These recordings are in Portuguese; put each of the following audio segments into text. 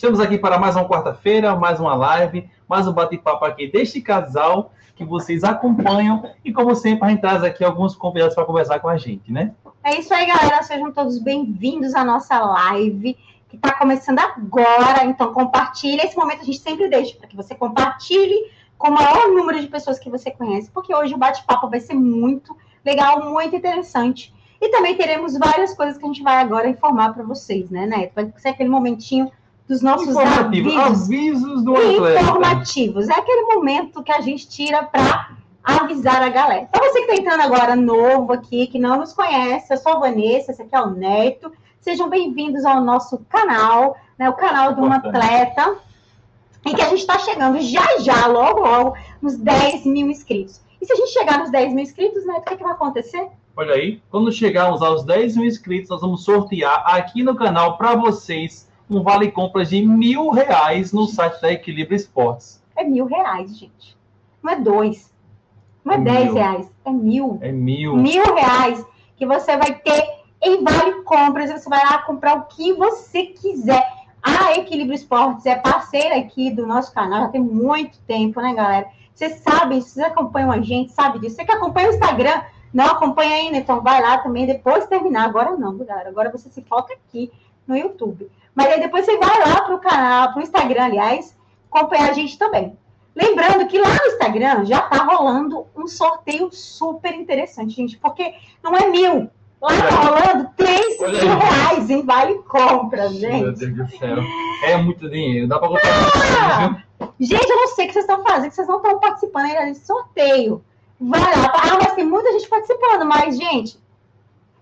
Estamos aqui para mais uma quarta-feira, mais uma live, mais um bate-papo aqui deste casal que vocês acompanham e, como sempre, a gente traz aqui alguns convidados para conversar com a gente, né? É isso aí, galera. Sejam todos bem-vindos à nossa live que está começando agora. Então, compartilhe. Esse momento a gente sempre deixa para que você compartilhe com o maior número de pessoas que você conhece, porque hoje o bate-papo vai ser muito legal, muito interessante. E também teremos várias coisas que a gente vai agora informar para vocês, né, Neto? Vai ser aquele momentinho dos nossos avisos, avisos do atleta. Informativos. É aquele momento que a gente tira para avisar a galera. Para você que está entrando agora novo aqui, que não nos conhece, eu sou a Vanessa, esse aqui é o Neto. Sejam bem-vindos ao nosso canal, né, o canal de um atleta, em que a gente está chegando já já, logo, logo, nos 10 mil inscritos. E se a gente chegar nos 10 mil inscritos, Neto, o que, é que vai acontecer? Olha aí, quando chegarmos aos 10 mil inscritos, nós vamos sortear aqui no canal para vocês um vale compras de mil reais no site da Equilíbrio Esportes. É mil reais, gente. Não é dois. Não é, é dez mil. reais. É mil. É mil. Mil reais que você vai ter em vale compras. Você vai lá comprar o que você quiser. A Equilíbrio Esportes é parceira aqui do nosso canal já tem muito tempo, né, galera? Vocês sabem, vocês acompanham a gente, sabe disso. Você que acompanha o Instagram, não acompanha ainda, então vai lá também depois terminar. Agora não, galera. Agora você se foca aqui no YouTube. Mas aí depois você vai lá pro canal, pro Instagram, aliás, acompanhar a gente também. Lembrando que lá no Instagram já tá rolando um sorteio super interessante, gente, porque não é mil. Lá tá rolando 3 mil reais em vale compra, gente. Meu Deus do céu. É muito dinheiro. Dá pra comprar ah, Gente, eu não sei o que vocês estão fazendo, que vocês não estão participando ainda desse sorteio. Vai lá. Ah, mas tem muita gente participando, mas, gente,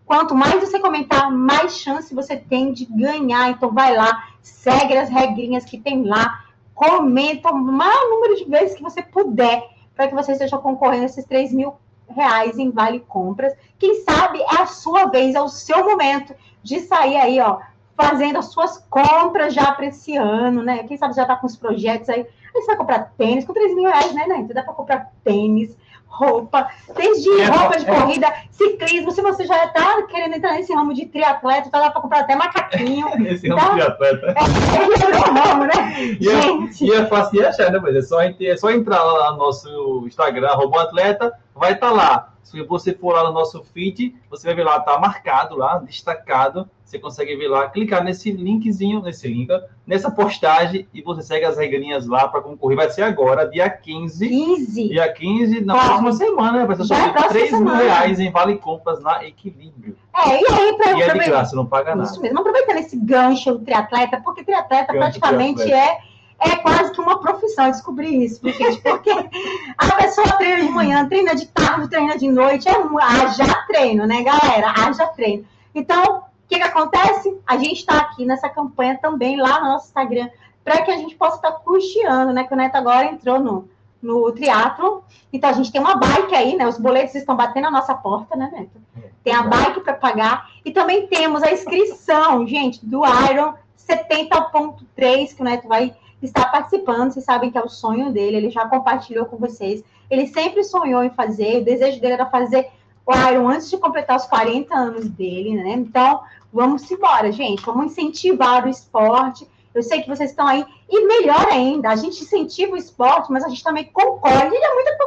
quanto mais você comentar, mais chance você tem de ganhar. Então, vai lá, segue as regrinhas que tem lá, comenta o maior número de vezes que você puder, para que você esteja concorrendo a esses 3 mil reais em vale compras. Quem sabe é a sua vez, é o seu momento de sair aí, ó, fazendo as suas compras já para esse ano, né? Quem sabe já tá com os projetos aí. Aí você vai comprar tênis com 3 mil reais, né? Então dá para comprar tênis, roupa, desde é, roupa de é. corrida, ciclismo. Se você já está querendo entrar nesse ramo de triatleta, tá lá para comprar até macaquinho. Esse ramo de triatleta. É, é ramo, né? E é, Gente. E é fácil de achar, né? Mas é só, é só entrar lá no nosso Instagram, arroba atleta, vai estar tá lá. Se você for lá no nosso feed, você vai ver lá, tá marcado lá, destacado você consegue ver lá, clicar nesse linkzinho, nesse link, nessa postagem e você segue as regrinhas lá para concorrer. Vai ser agora, dia 15. 15. Dia 15, na próxima semana, vai ser sobre 3 mil reais em Vale Compras na Equilíbrio. É, e aí, pra, e é de graça, não paga nada. Isso mesmo, aproveitando esse gancho do triatleta, porque triatleta gancho praticamente triatleta. é é quase que uma profissão descobrir isso, porque, porque a pessoa treina de manhã, treina de tarde, treina de noite, é um haja treino, né, galera? Haja treino. Então, o que, que acontece? A gente está aqui nessa campanha também lá no nosso Instagram, para que a gente possa estar tá custeando, né? Que o Neto agora entrou no, no triatlo. Então a gente tem uma bike aí, né? Os boletos estão batendo na nossa porta, né, Neto? Tem a bike para pagar. E também temos a inscrição, gente, do Iron 70.3, que o Neto vai estar participando. Vocês sabem que é o sonho dele, ele já compartilhou com vocês. Ele sempre sonhou em fazer, o desejo dele era fazer o Iron antes de completar os 40 anos dele, né? Então, Vamos embora, gente. Vamos incentivar o esporte. Eu sei que vocês estão aí. E melhor ainda, a gente incentiva o esporte, mas a gente também concorre. E é muita,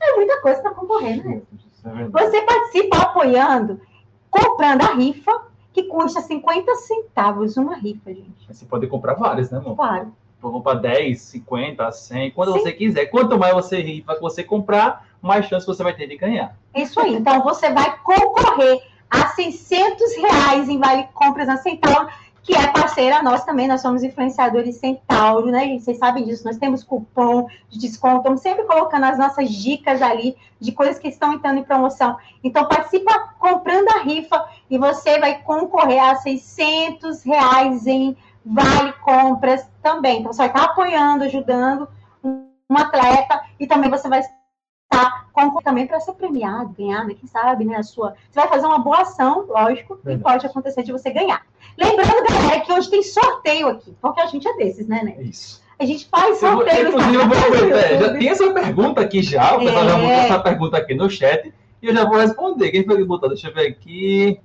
é muita coisa para concorrer, né? É Você participa apoiando, comprando a rifa, que custa 50 centavos uma rifa, gente. Você pode comprar várias, né, amor? Claro. Vou comprar 10, 50, 100, quando Sim. você quiser. Quanto mais você rifa, você comprar, mais chance você vai ter de ganhar. Isso aí. Então, você vai concorrer a 600 reais em Vale Compras na Centauro, que é parceira nossa também, nós somos influenciadores Centauro, né, gente? Vocês sabem disso, nós temos cupom de desconto, estamos sempre colocando as nossas dicas ali de coisas que estão entrando em promoção. Então, participa comprando a rifa e você vai concorrer a 600 reais em Vale Compras também. Então, você vai estar apoiando, ajudando um atleta e também você vai tá também para ser premiado, ganhar, né? Quem sabe, né? A sua. Você vai fazer uma boa ação, lógico, Verdade. e pode acontecer de você ganhar. Lembrando, galera, que hoje tem sorteio aqui, porque a gente é desses, né, né? Isso. A gente faz sorteio. Eu, eu, é, já tem essa pergunta aqui já, o pessoal é. já botou essa pergunta aqui no chat, e eu já vou responder. Quem foi que botou? Deixa eu ver aqui.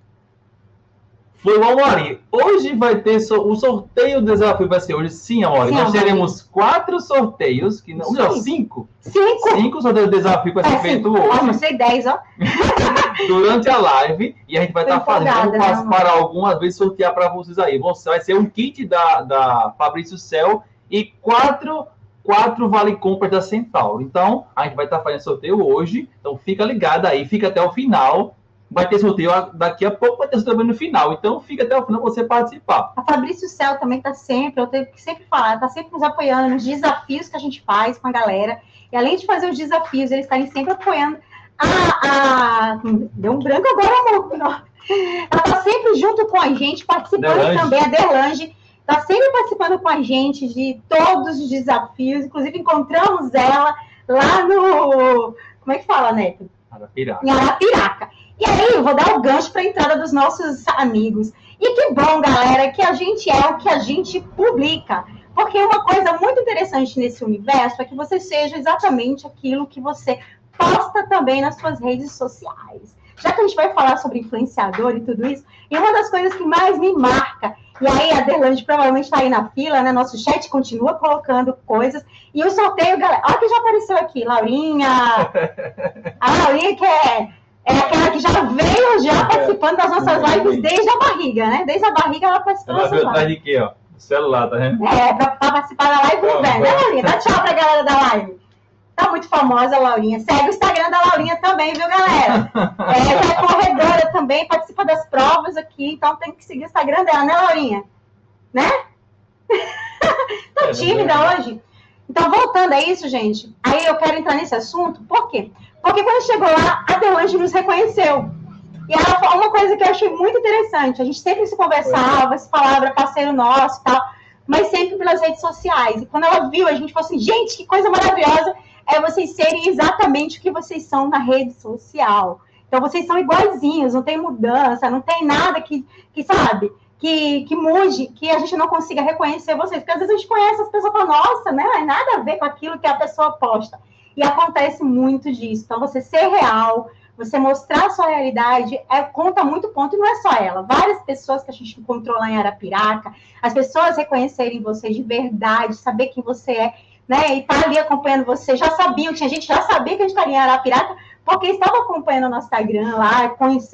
Foi o Amori. Hoje vai ter so... o sorteio do desafio vai ser hoje, sim, Amori. Nós Amori. teremos quatro sorteios, que não, não cinco. Cinco. Cinco sorteios do desafio que vai ser É, feito cinco. Nossa, hoje. eu sei dez, ó. durante a live e a gente vai estar fazendo. Empolgada, pas- né, para algumas vezes sortear para vocês aí. Vão- Vai ser um kit da, da Fabrício Cel e quatro, quatro vale compras da Centauro. Então, a gente vai estar fazendo sorteio hoje. Então, fica ligado aí, fica até o final. Vai ter sorteio daqui a pouco, vai ter sorteio no final. Então, fica até o final você participar. A Fabrício Cel também está sempre, eu tenho que sempre falar, está sempre nos apoiando nos desafios que a gente faz com a galera. E além de fazer os desafios, eles estarem sempre apoiando a. a... Deu um branco agora, amor. Não. Ela está sempre junto com a gente, participando Delange. também, a Delange. Está sempre participando com a gente de todos os desafios. Inclusive, encontramos ela lá no. Como é que fala, Neto? Arapiraca. em Arapiraca. E aí, eu vou dar o gancho para a entrada dos nossos amigos. E que bom, galera, que a gente é o que a gente publica. Porque uma coisa muito interessante nesse universo é que você seja exatamente aquilo que você posta também nas suas redes sociais. Já que a gente vai falar sobre influenciador e tudo isso, e uma das coisas que mais me marca, e aí a Delange provavelmente está aí na fila, né? Nosso chat continua colocando coisas. E o sorteio, galera, olha que já apareceu aqui, Laurinha. A Laurinha que é é aquela que já veio já participando das nossas lives desde a barriga, né? Desde a barriga ela participou Ela das nossas lives. quê, ó? O celular, tá vendo? É, pra, pra participar da live Vamos, velho, né. Laurinha? Dá tchau pra galera da live. Tá muito famosa Laurinha. Segue o Instagram da Laurinha também, viu, galera? É, ela é corredora também, participa das provas aqui, então tem que seguir o Instagram dela, né, Laurinha? Né? Tá É, tímida hoje? Então, voltando a isso, gente, aí eu quero entrar nesse assunto, por quê? Porque quando chegou lá, a Delange nos reconheceu. E ela falou uma coisa que eu achei muito interessante. A gente sempre se conversava, se falava, era parceiro nosso e tal, mas sempre pelas redes sociais. E quando ela viu, a gente falou assim, gente, que coisa maravilhosa é vocês serem exatamente o que vocês são na rede social. Então, vocês são iguaizinhos, não tem mudança, não tem nada que, que sabe, que, que mude, que a gente não consiga reconhecer vocês. Porque às vezes a gente conhece as pessoas e fala, nossa, né? Não é nada a ver com aquilo que a pessoa posta. E acontece muito disso. Então, você ser real, você mostrar a sua realidade, é, conta muito ponto, e não é só ela. Várias pessoas que a gente encontrou lá em Arapiraca, as pessoas reconhecerem você de verdade, saber quem você é, né? E tá ali acompanhando você, já sabiam, tinha gente já sabia que a gente estaria em Arapiraca, porque estava acompanhando o nosso Instagram lá,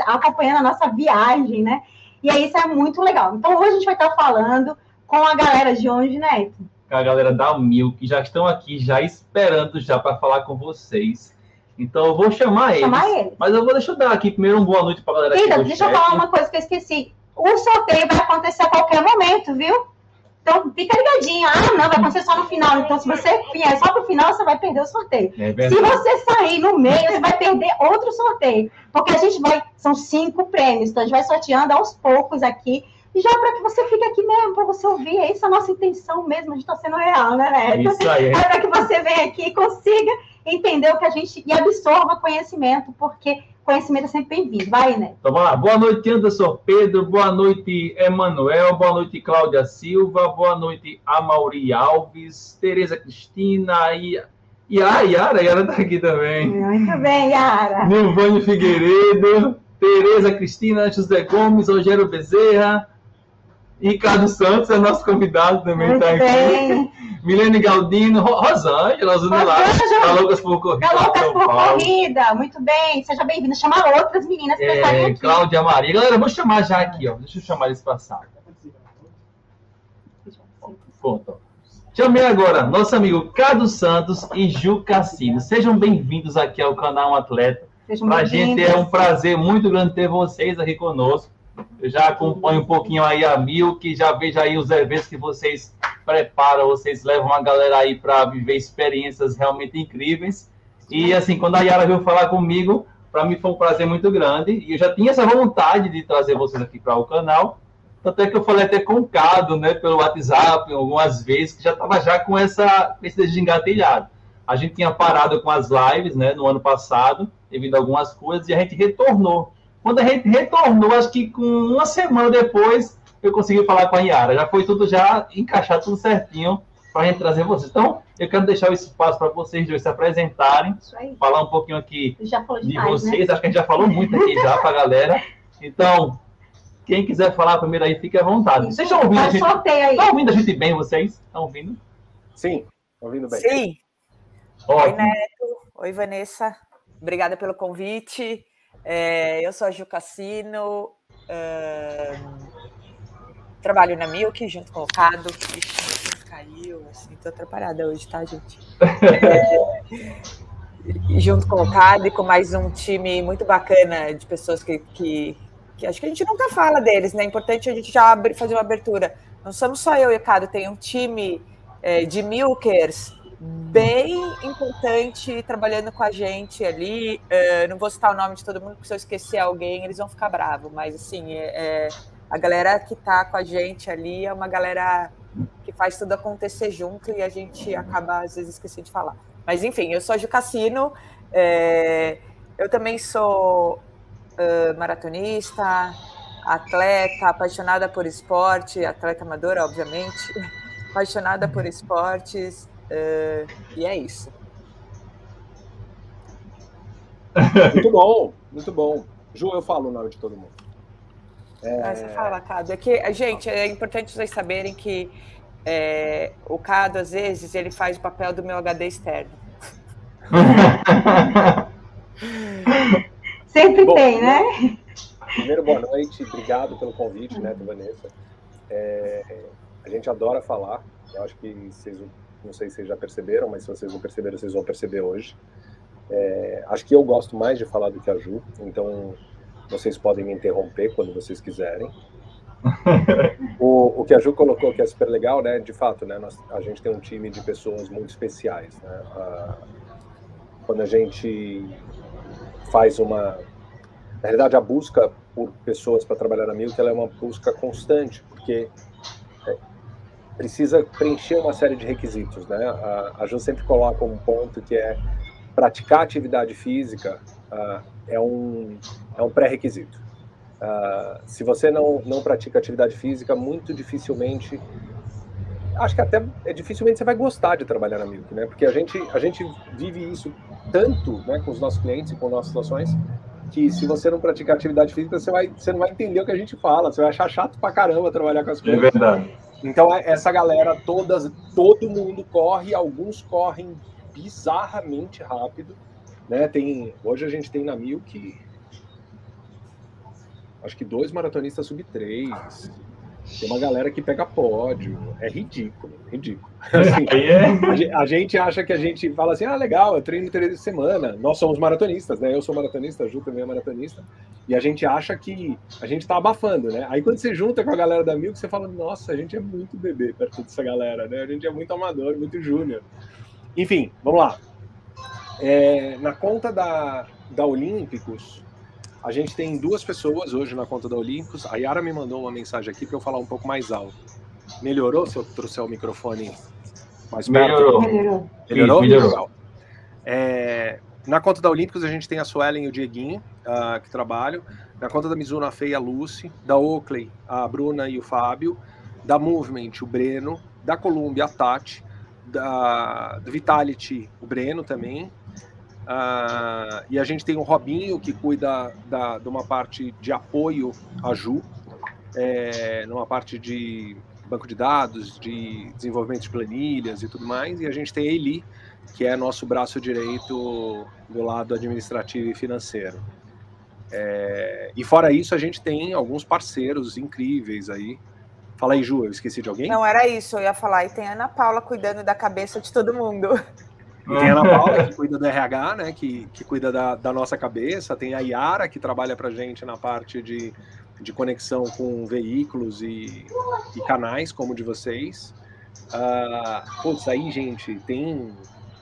acompanhando a nossa viagem, né? E aí isso é muito legal. Então hoje a gente vai estar falando com a galera de onde, né? A galera da Mil, que já estão aqui, já esperando já para falar com vocês. Então eu vou chamar eles. Chamar eles. Mas eu vou deixar eu dar aqui primeiro uma boa noite para a galera aqui deixa eu chat. falar uma coisa que eu esqueci. O sorteio vai acontecer a qualquer momento, viu? Então fica ligadinho. Ah, não, vai acontecer só no final. Então, se você vier só pro final, você vai perder o sorteio. É Se você sair no meio, você vai perder outro sorteio. Porque a gente vai. São cinco prêmios. Então a gente vai sorteando aos poucos aqui. E já para que você fique aqui mesmo, para você ouvir. É isso a nossa intenção mesmo. A gente está sendo real, né, Neto? Isso aí. É para que você venha aqui e consiga entender o que a gente. e absorva conhecimento, porque conhecimento é sempre bem-vindo. Vai, Neto. Então vamos lá. Boa noite, Anderson Pedro. Boa noite, Emanuel. Boa noite, Cláudia Silva. Boa noite, Amauri Alves. Tereza Cristina. E, e a Yara. A Yara tá aqui também. Muito bem, Yara. Nilvânio Figueiredo. Tereza Cristina. José Gomes. Rogério Bezerra. Ricardo Santos é nosso convidado também. Muito tá aqui. Milene Galdino. Ro- Rosângela Zunilar. Rosângela. Tá loucas por corrida. Tá loucas por corrida. Muito bem. Seja bem-vinda. Chamar outras meninas para estarem É, aqui. Cláudia Maria. Galera, vou chamar já aqui, ó. Deixa eu chamar eles pra sala. Pronto. Chamei agora nosso amigo Cado Santos e Ju Cassino. Sejam bem-vindos aqui ao canal Um Atleta. Sejam Pra gente é um prazer muito grande ter vocês aqui conosco. Eu já acompanho um pouquinho aí a Mil, que já vejo aí os eventos que vocês preparam, vocês levam a galera aí para viver experiências realmente incríveis. E assim, quando a Yara veio falar comigo, para mim foi um prazer muito grande. E eu já tinha essa vontade de trazer vocês aqui para o canal. Tanto é que eu falei até com o Cado, né, pelo WhatsApp, algumas vezes, que já estava já com essa, esse desejo engatilhado. A gente tinha parado com as lives, né, no ano passado, devido a algumas coisas, e a gente retornou. Quando a gente retornou, acho que com uma semana depois, eu consegui falar com a Yara. Já foi tudo já encaixado, tudo certinho, para a gente trazer vocês. Então, eu quero deixar o espaço para vocês dois se apresentarem, falar um pouquinho aqui falou de demais, né? vocês. Acho que a gente já falou muito aqui já para a galera. Então, Quem quiser falar primeiro aí, fique à vontade. Vocês estão ouvindo a gente? Estão ouvindo a gente bem, vocês? Estão ouvindo? Sim, ouvindo bem. Sim. Oi, Neto. Oi, Vanessa. Obrigada pelo convite. É, eu sou a Ju Cassino. trabalho na Milk junto com o Cado. Ixi, caiu, assim, tô atrapalhada hoje, tá, gente? É, junto com o Cado e com mais um time muito bacana de pessoas que, que que acho que a gente nunca fala deles, né? É importante a gente já fazer uma abertura. Não somos só eu e o Cado, tem um time é, de milkers bem importante trabalhando com a gente ali. É, não vou citar o nome de todo mundo, porque se eu esquecer alguém, eles vão ficar bravos. Mas, assim, é, é a galera que está com a gente ali é uma galera que faz tudo acontecer junto e a gente acaba, às vezes, esquecendo de falar. Mas, enfim, eu sou a Ju Cassino. É, eu também sou uh, maratonista, atleta, apaixonada por esporte, atleta amadora, obviamente, apaixonada por esportes, uh, e é isso. Muito bom, muito bom. Ju, eu falo o nome de todo mundo. É... Ah, você fala, Cado. É que, gente, é importante vocês saberem que é, o Cado, às vezes, ele faz o papel do meu HD externo. Sempre Bom, tem, né? Primeiro, boa noite, obrigado pelo convite, né, do Vanessa. É, a gente adora falar, eu acho que vocês, não sei se vocês já perceberam, mas se vocês não perceberam, vocês vão perceber hoje. É, acho que eu gosto mais de falar do que a Ju, então vocês podem me interromper quando vocês quiserem. o, o que a Ju colocou que é super legal, né? De fato, né? Nós, a gente tem um time de pessoas muito especiais, né? A, quando a gente faz uma. Na realidade, a busca por pessoas para trabalhar na Milk ela é uma busca constante, porque precisa preencher uma série de requisitos. Né? A, a Ju sempre coloca um ponto que é praticar atividade física uh, é um, é um pré-requisito. Uh, se você não, não pratica atividade física, muito dificilmente acho que até é, dificilmente você vai gostar de trabalhar na Milk, né? Porque a gente, a gente vive isso tanto né, com os nossos clientes e com nossas situações, que se você não praticar atividade física, você, vai, você não vai entender o que a gente fala, você vai achar chato pra caramba trabalhar com as é coisas. É verdade. Então, é, essa galera, todas, todo mundo corre, alguns correm bizarramente rápido. Né? Tem, hoje a gente tem na Milk acho que dois maratonistas sub 3, tem uma galera que pega pódio. É ridículo, ridículo. Assim, é. a, gente acha que a gente fala assim: ah, legal, eu treino três vezes semana. Nós somos maratonistas, né? Eu sou maratonista, a Ju também é maratonista. E a gente acha que a gente tá abafando, né? Aí quando você junta com a galera da Milk, você fala: nossa, a gente é muito bebê perto dessa galera, né? A gente é muito amador, muito júnior. Enfim, vamos lá. É, na conta da, da Olímpicos, a gente tem duas pessoas hoje na conta da Olímpicos. A Yara me mandou uma mensagem aqui para eu falar um pouco mais alto. Melhorou se eu trouxer o microfone mais perto? Melhorou. Melhorou? Melhorou? Melhorou. É, na conta da Olímpicos a gente tem a Suelen e o Dieguinho, uh, que trabalham. Na conta da Mizuno, a Fê e a Lucy. Da Oakley, a Bruna e o Fábio. Da Movement, o Breno. Da Columbia, a Tati. Da, do Vitality, o Breno também. Uh, e a gente tem o Robinho, que cuida da, de uma parte de apoio à Ju, é, numa parte de banco de dados, de desenvolvimento de planilhas e tudo mais. E a gente tem a Eli, que é nosso braço direito do lado administrativo e financeiro. É, e fora isso, a gente tem alguns parceiros incríveis aí. Fala aí, Ju, eu esqueci de alguém? Não, era isso, eu ia falar. E tem a Ana Paula cuidando da cabeça de todo mundo. E tem a Ana Paula, que cuida do RH, né? Que, que cuida da, da nossa cabeça. Tem a Yara, que trabalha para gente na parte de, de conexão com veículos e, e canais, como o de vocês. Uh, putz, aí, gente, tem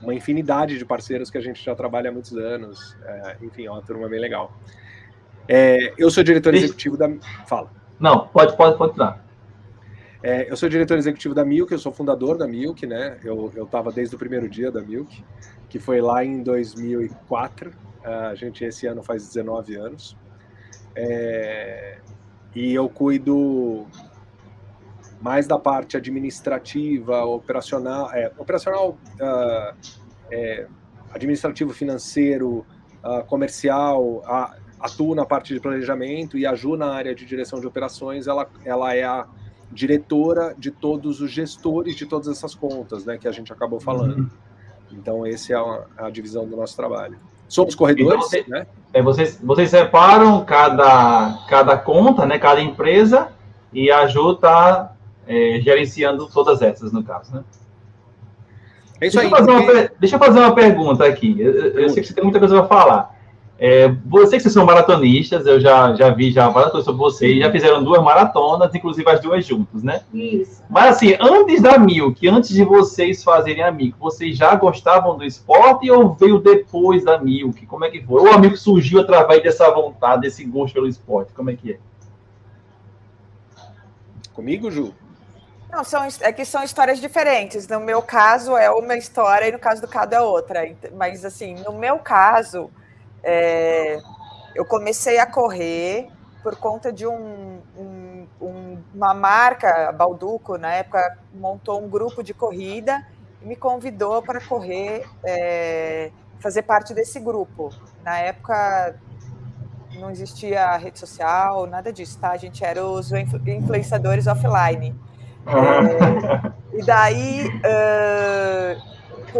uma infinidade de parceiros que a gente já trabalha há muitos anos. É, enfim, é uma turma bem legal. É, eu sou diretor executivo da. Fala. Não, pode, pode, pode dar. É, eu sou diretor executivo da Milk, eu sou fundador da Milk, né? Eu estava desde o primeiro dia da Milk, que foi lá em 2004. A gente esse ano faz 19 anos. É, e eu cuido mais da parte administrativa, operacional, é, operacional, uh, é, administrativo, financeiro, uh, comercial, uh, atuo na parte de planejamento e a Ju na área de direção de operações, ela, ela é a diretora de todos os gestores de todas essas contas, né, que a gente acabou falando. Uhum. Então, essa é a, a, divisão do nosso trabalho. Somos corredores, então, né? É, vocês, vocês separam cada, cada conta, né, cada empresa, e a Ju está é, gerenciando todas essas, no caso, né? É isso deixa, aí, eu porque... uma, deixa eu fazer uma pergunta aqui. Eu, eu sei que você tem muita coisa para falar. É, você que vocês são maratonistas, eu já, já vi já várias coisas sobre vocês, já fizeram duas maratonas, inclusive as duas juntas, né? Isso. Mas assim, antes da Milk, antes de vocês fazerem a Milk, vocês já gostavam do esporte ou veio depois da Milk? Como é que foi? Ou a Milk surgiu através dessa vontade, desse gosto pelo esporte? Como é que é? Comigo, Ju? Não, são, é que são histórias diferentes. No meu caso é uma história e no caso do Cado é outra. Mas assim, no meu caso é, eu comecei a correr por conta de um, um, um, uma marca, a Balduco, na época, montou um grupo de corrida e me convidou para correr, é, fazer parte desse grupo. Na época não existia rede social, nada disso, tá? A gente era os influenciadores offline. É, e daí uh,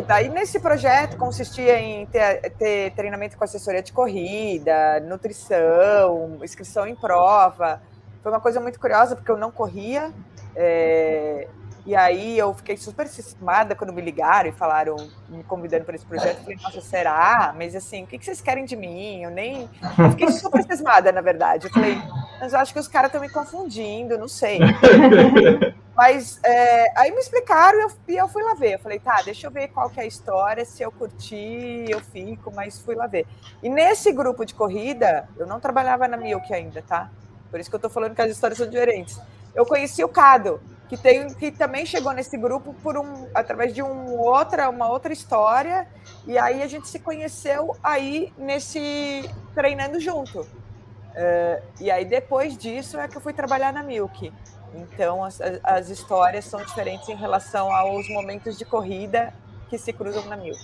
Daí, nesse projeto, consistia em ter, ter, treinamento com assessoria de corrida, nutrição, inscrição em prova. Foi uma coisa muito curiosa, porque eu não corria. É, e aí eu fiquei super cismada quando me ligaram e falaram, me convidando para esse projeto. Eu falei, nossa, será? Mas assim, o que vocês querem de mim? Eu nem. Eu fiquei super cismada, na verdade. Eu falei, mas eu acho que os caras estão me confundindo, não sei. Mas é, aí me explicaram e eu, e eu, fui lá ver. Eu falei, tá, deixa eu ver qual que é a história, se eu curtir, eu fico, mas fui lá ver. E nesse grupo de corrida, eu não trabalhava na Milk ainda, tá? Por isso que eu tô falando que as histórias são diferentes. Eu conheci o Cado, que, tem, que também chegou nesse grupo por um, através de um outra, uma outra história, e aí a gente se conheceu aí nesse treinando junto. Uh, e aí depois disso é que eu fui trabalhar na Milk. Então, as, as histórias são diferentes em relação aos momentos de corrida que se cruzam na Milk.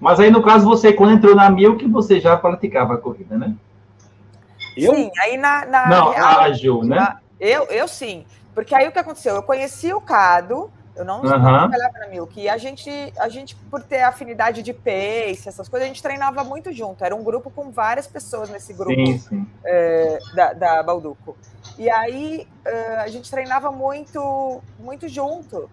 Mas aí, no caso, você, quando entrou na Milk, você já praticava a corrida, né? Eu? Sim, aí na. na Não, real, a Ju, né? Eu, eu sim. Porque aí o que aconteceu? Eu conheci o Cado, eu não, uhum. trabalhava na Milk. E a gente, a gente, por ter afinidade de pace, essas coisas, a gente treinava muito junto. Era um grupo com várias pessoas nesse grupo sim, sim. É, da, da Balduco. E aí uh, a gente treinava muito, muito junto.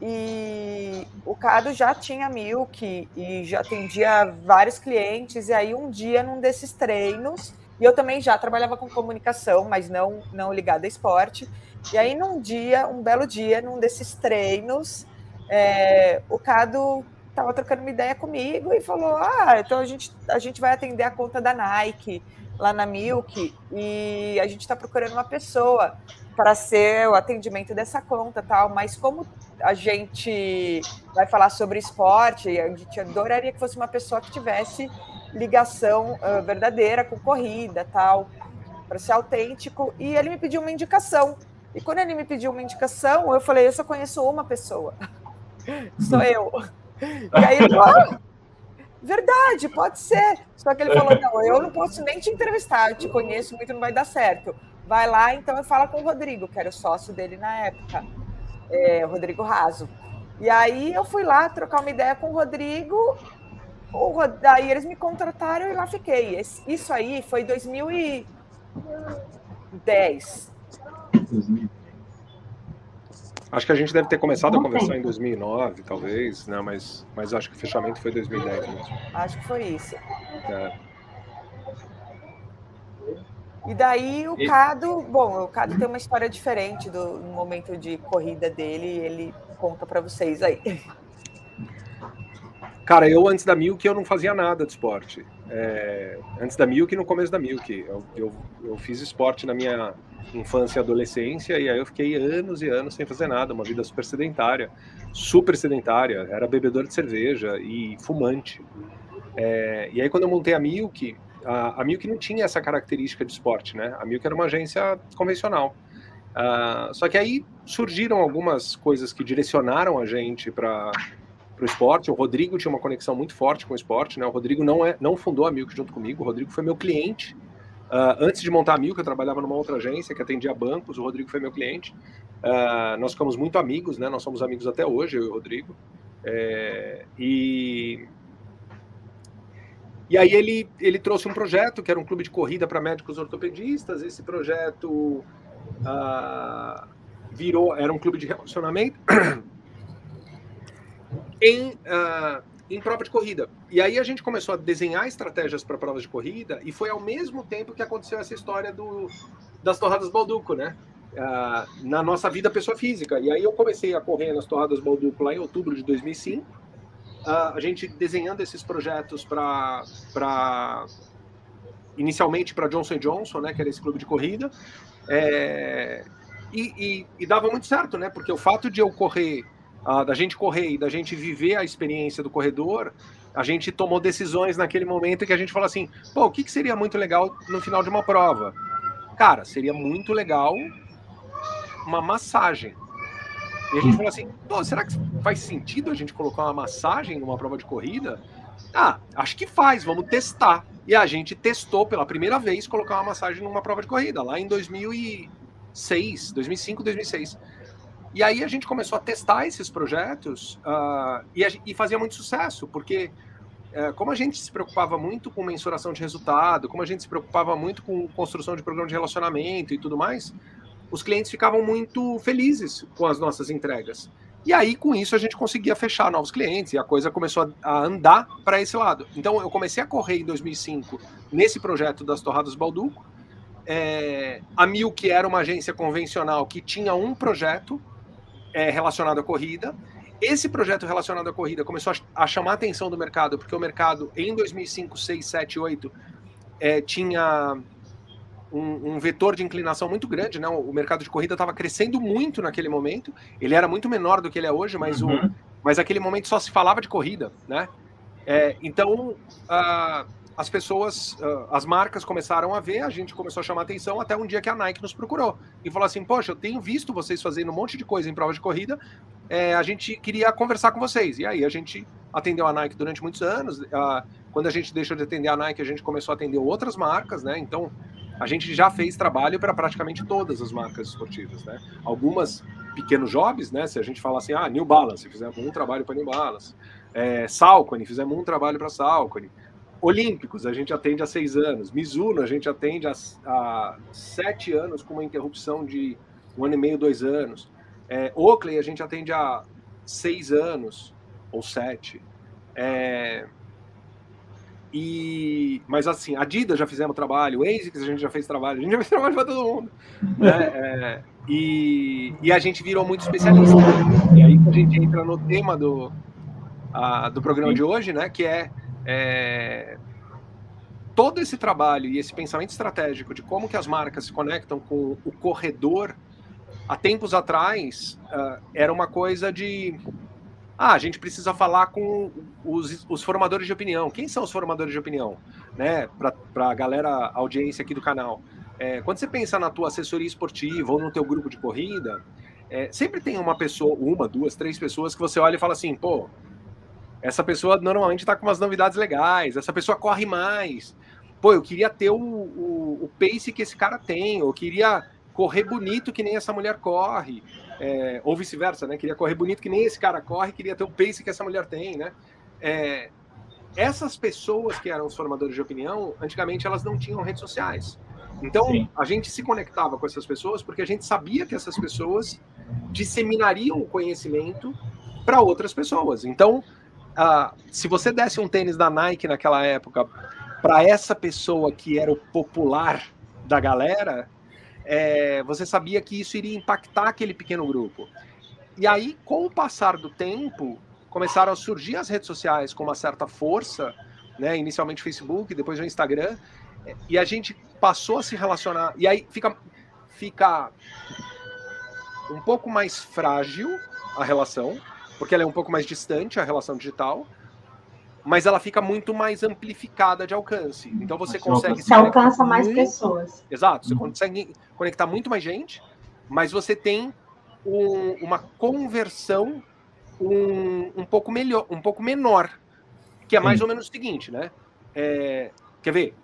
E o Cado já tinha Milk e já atendia vários clientes. E aí um dia, num desses treinos, e eu também já trabalhava com comunicação, mas não, não ligada a esporte. E aí, num dia, um belo dia, num desses treinos, é, o Cado estava trocando uma ideia comigo e falou: Ah, então a gente, a gente vai atender a conta da Nike lá na Milk e a gente está procurando uma pessoa para ser o atendimento dessa conta tal, mas como a gente vai falar sobre esporte, a gente adoraria que fosse uma pessoa que tivesse ligação uh, verdadeira com corrida tal, para ser autêntico, e ele me pediu uma indicação. E quando ele me pediu uma indicação, eu falei, eu só conheço uma pessoa. Sou eu. E aí ele falou, Verdade, pode ser. Só que ele falou: não, eu não posso nem te entrevistar, eu te conheço muito, não vai dar certo. Vai lá, então, e fala com o Rodrigo, que era o sócio dele na época, é, Rodrigo Raso. E aí eu fui lá trocar uma ideia com o Rodrigo, o, aí eles me contrataram e lá fiquei. Isso aí foi 2010. 2010. Acho que a gente deve ter começado Não a conversar tem. em 2009, talvez, né? mas, mas acho que o fechamento foi 2010 mesmo. Acho que foi isso. É. E daí o Cado, bom, o Cado tem uma história diferente do momento de corrida dele, ele conta para vocês aí. Cara, eu antes da Milk eu não fazia nada de esporte. É, antes da Milk e no começo da Milk. Eu, eu, eu, fiz esporte na minha infância e adolescência e aí eu fiquei anos e anos sem fazer nada, uma vida super sedentária, super sedentária. Era bebedor de cerveja e fumante. É, e aí quando eu montei a Milk, a, a Milk não tinha essa característica de esporte, né? A Milk era uma agência convencional. Uh, só que aí surgiram algumas coisas que direcionaram a gente para para o esporte. O Rodrigo tinha uma conexão muito forte com o esporte, né? O Rodrigo não é, não fundou a Milk junto comigo. O Rodrigo foi meu cliente uh, antes de montar a Milk. Eu trabalhava numa outra agência que atendia bancos. O Rodrigo foi meu cliente. Uh, nós ficamos muito amigos, né? Nós somos amigos até hoje, eu e o Rodrigo. É, e e aí ele, ele trouxe um projeto que era um clube de corrida para médicos ortopedistas. Esse projeto uh, virou, era um clube de relacionamento em, uh, em prova de corrida. E aí a gente começou a desenhar estratégias para provas de corrida e foi ao mesmo tempo que aconteceu essa história do, das torradas Balduco, né? Uh, na nossa vida pessoa física. E aí eu comecei a correr nas torradas Balduco lá em outubro de 2005. Uh, a gente desenhando esses projetos para inicialmente para Johnson Johnson, né, que era esse clube de corrida, é, e, e, e, dava muito certo, né? Porque o fato de eu correr, uh, da gente correr e da gente viver a experiência do corredor, a gente tomou decisões naquele momento que a gente falou assim: pô, o que, que seria muito legal no final de uma prova? Cara, seria muito legal uma massagem. E a gente falou assim: pô, será que faz sentido a gente colocar uma massagem numa prova de corrida? Ah, acho que faz, vamos testar. E a gente testou pela primeira vez colocar uma massagem numa prova de corrida, lá em 2000 e 2006, 2005, 2006. E aí a gente começou a testar esses projetos uh, e, a, e, fazia muito sucesso, porque uh, como a gente se preocupava muito com mensuração de resultado, como a gente se preocupava muito com construção de programa de relacionamento e tudo mais, os clientes ficavam muito felizes com as nossas entregas. E aí, com isso, a gente conseguia fechar novos clientes e a coisa começou a, andar para esse lado. Então, eu comecei a correr em 2005 nesse projeto das Torradas Balduco, é, a Milk era uma agência convencional que tinha um projeto é, relacionado à corrida. Esse projeto relacionado à corrida começou a, a, chamar a atenção do mercado, porque o mercado em 2005, 6, 7, 8 é, tinha um, um, vetor de inclinação muito grande, né? O mercado de corrida estava crescendo muito naquele momento. Ele era muito menor do que ele é hoje, mas, uhum. o, mas naquele momento só se falava de corrida, né? É, então, uh, as pessoas, as marcas começaram a ver, a gente começou a chamar atenção até um dia que a Nike nos procurou e falou assim: Poxa, eu tenho visto vocês fazendo um monte de coisa em prova de corrida, é, a gente queria conversar com vocês. E aí a gente atendeu a Nike durante muitos anos. quando a gente deixou de atender a Nike, a gente começou a atender outras marcas, né? Então a gente já fez trabalho para praticamente todas as marcas esportivas, né? Algumas pequenos jobs, né? Se a gente falar assim, ah, New Balance, fizemos um trabalho para New Balance, é, Salcone, fizemos um trabalho para Salcone. Olímpicos, a gente atende há seis anos. Mizuno, a gente atende há, há sete anos com uma interrupção de um ano e meio, dois anos. É, Oakley, a gente atende há seis anos ou sete. É, e, mas assim, Adidas já fizemos trabalho, ASICS a gente já fez trabalho, a gente já fez trabalho para todo mundo. Né? É, e, e, a gente virou muito especialista. E aí a gente entra no tema do, a, do programa de hoje, né? Que é é, todo esse trabalho e esse pensamento estratégico de como que as marcas se conectam com o corredor, há tempos atrás, uh, era uma coisa de ah, a gente precisa falar com os, os, formadores de opinião. Quem são os formadores de opinião? Né, Para a galera, audiência aqui do canal. É, quando você pensa na tua assessoria esportiva ou no teu grupo de corrida, é, sempre tem uma pessoa, uma, duas, três pessoas que você olha e fala assim, pô, essa pessoa normalmente está com umas novidades legais, essa pessoa corre mais. Pô, eu queria ter o, o, o pace que esse cara tem, eu queria correr bonito que nem essa mulher corre, é, ou vice-versa, né? Queria correr bonito que nem esse cara corre, queria ter o pace que essa mulher tem, né? É, essas pessoas que eram os formadores de opinião, antigamente elas não tinham redes sociais. Então, Sim. a gente se conectava com essas pessoas porque a gente sabia que essas pessoas disseminariam o conhecimento para outras pessoas. Então, uh, se você desse um tênis da Nike naquela época para essa pessoa que era o popular da galera, é, você sabia que isso iria impactar aquele pequeno grupo. E aí, com o passar do tempo, começaram a surgir as redes sociais com uma certa força, né? Inicialmente Facebook, depois o Instagram, e a gente passou a se relacionar. E aí fica, fica um pouco mais frágil a relação, porque ela é um pouco mais distante, a relação digital, mas ela fica muito mais amplificada de alcance. Então você consegue. Você alcança mais muito... pessoas. Exato, você uhum. consegue conectar muito mais gente, mas você tem um, uma conversão um, um pouco melhor, um pouco menor, que é mais Sim. ou menos o seguinte, né? É, quer ver?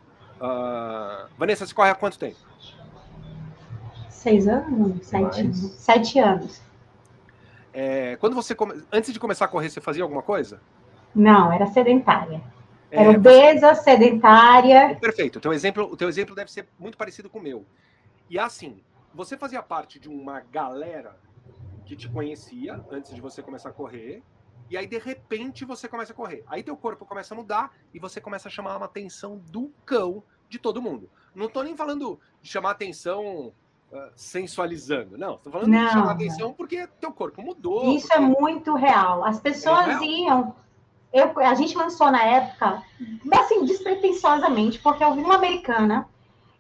Uh, Vanessa, você corre há quanto tempo? Seis anos? Sete, sete anos. É, quando você come... antes de começar a correr, você fazia alguma coisa? Não, era sedentária. É, era obesa, você... sedentária. Perfeito. O teu exemplo, o teu exemplo deve ser muito parecido com o meu. E assim, você fazia parte de uma galera que te conhecia antes de você começar a correr, e aí de repente você começa a correr. Aí teu corpo começa a mudar e você começa a chamar uma atenção do cão de todo mundo. Não tô nem falando de chamar atenção uh, sensualizando, não. Tô falando não, de chamar atenção porque teu corpo mudou. Isso é porque... é muito real. As pessoas é real? iam. Eu, a gente lançou na época, assim, despretensiosamente, porque eu vi uma americana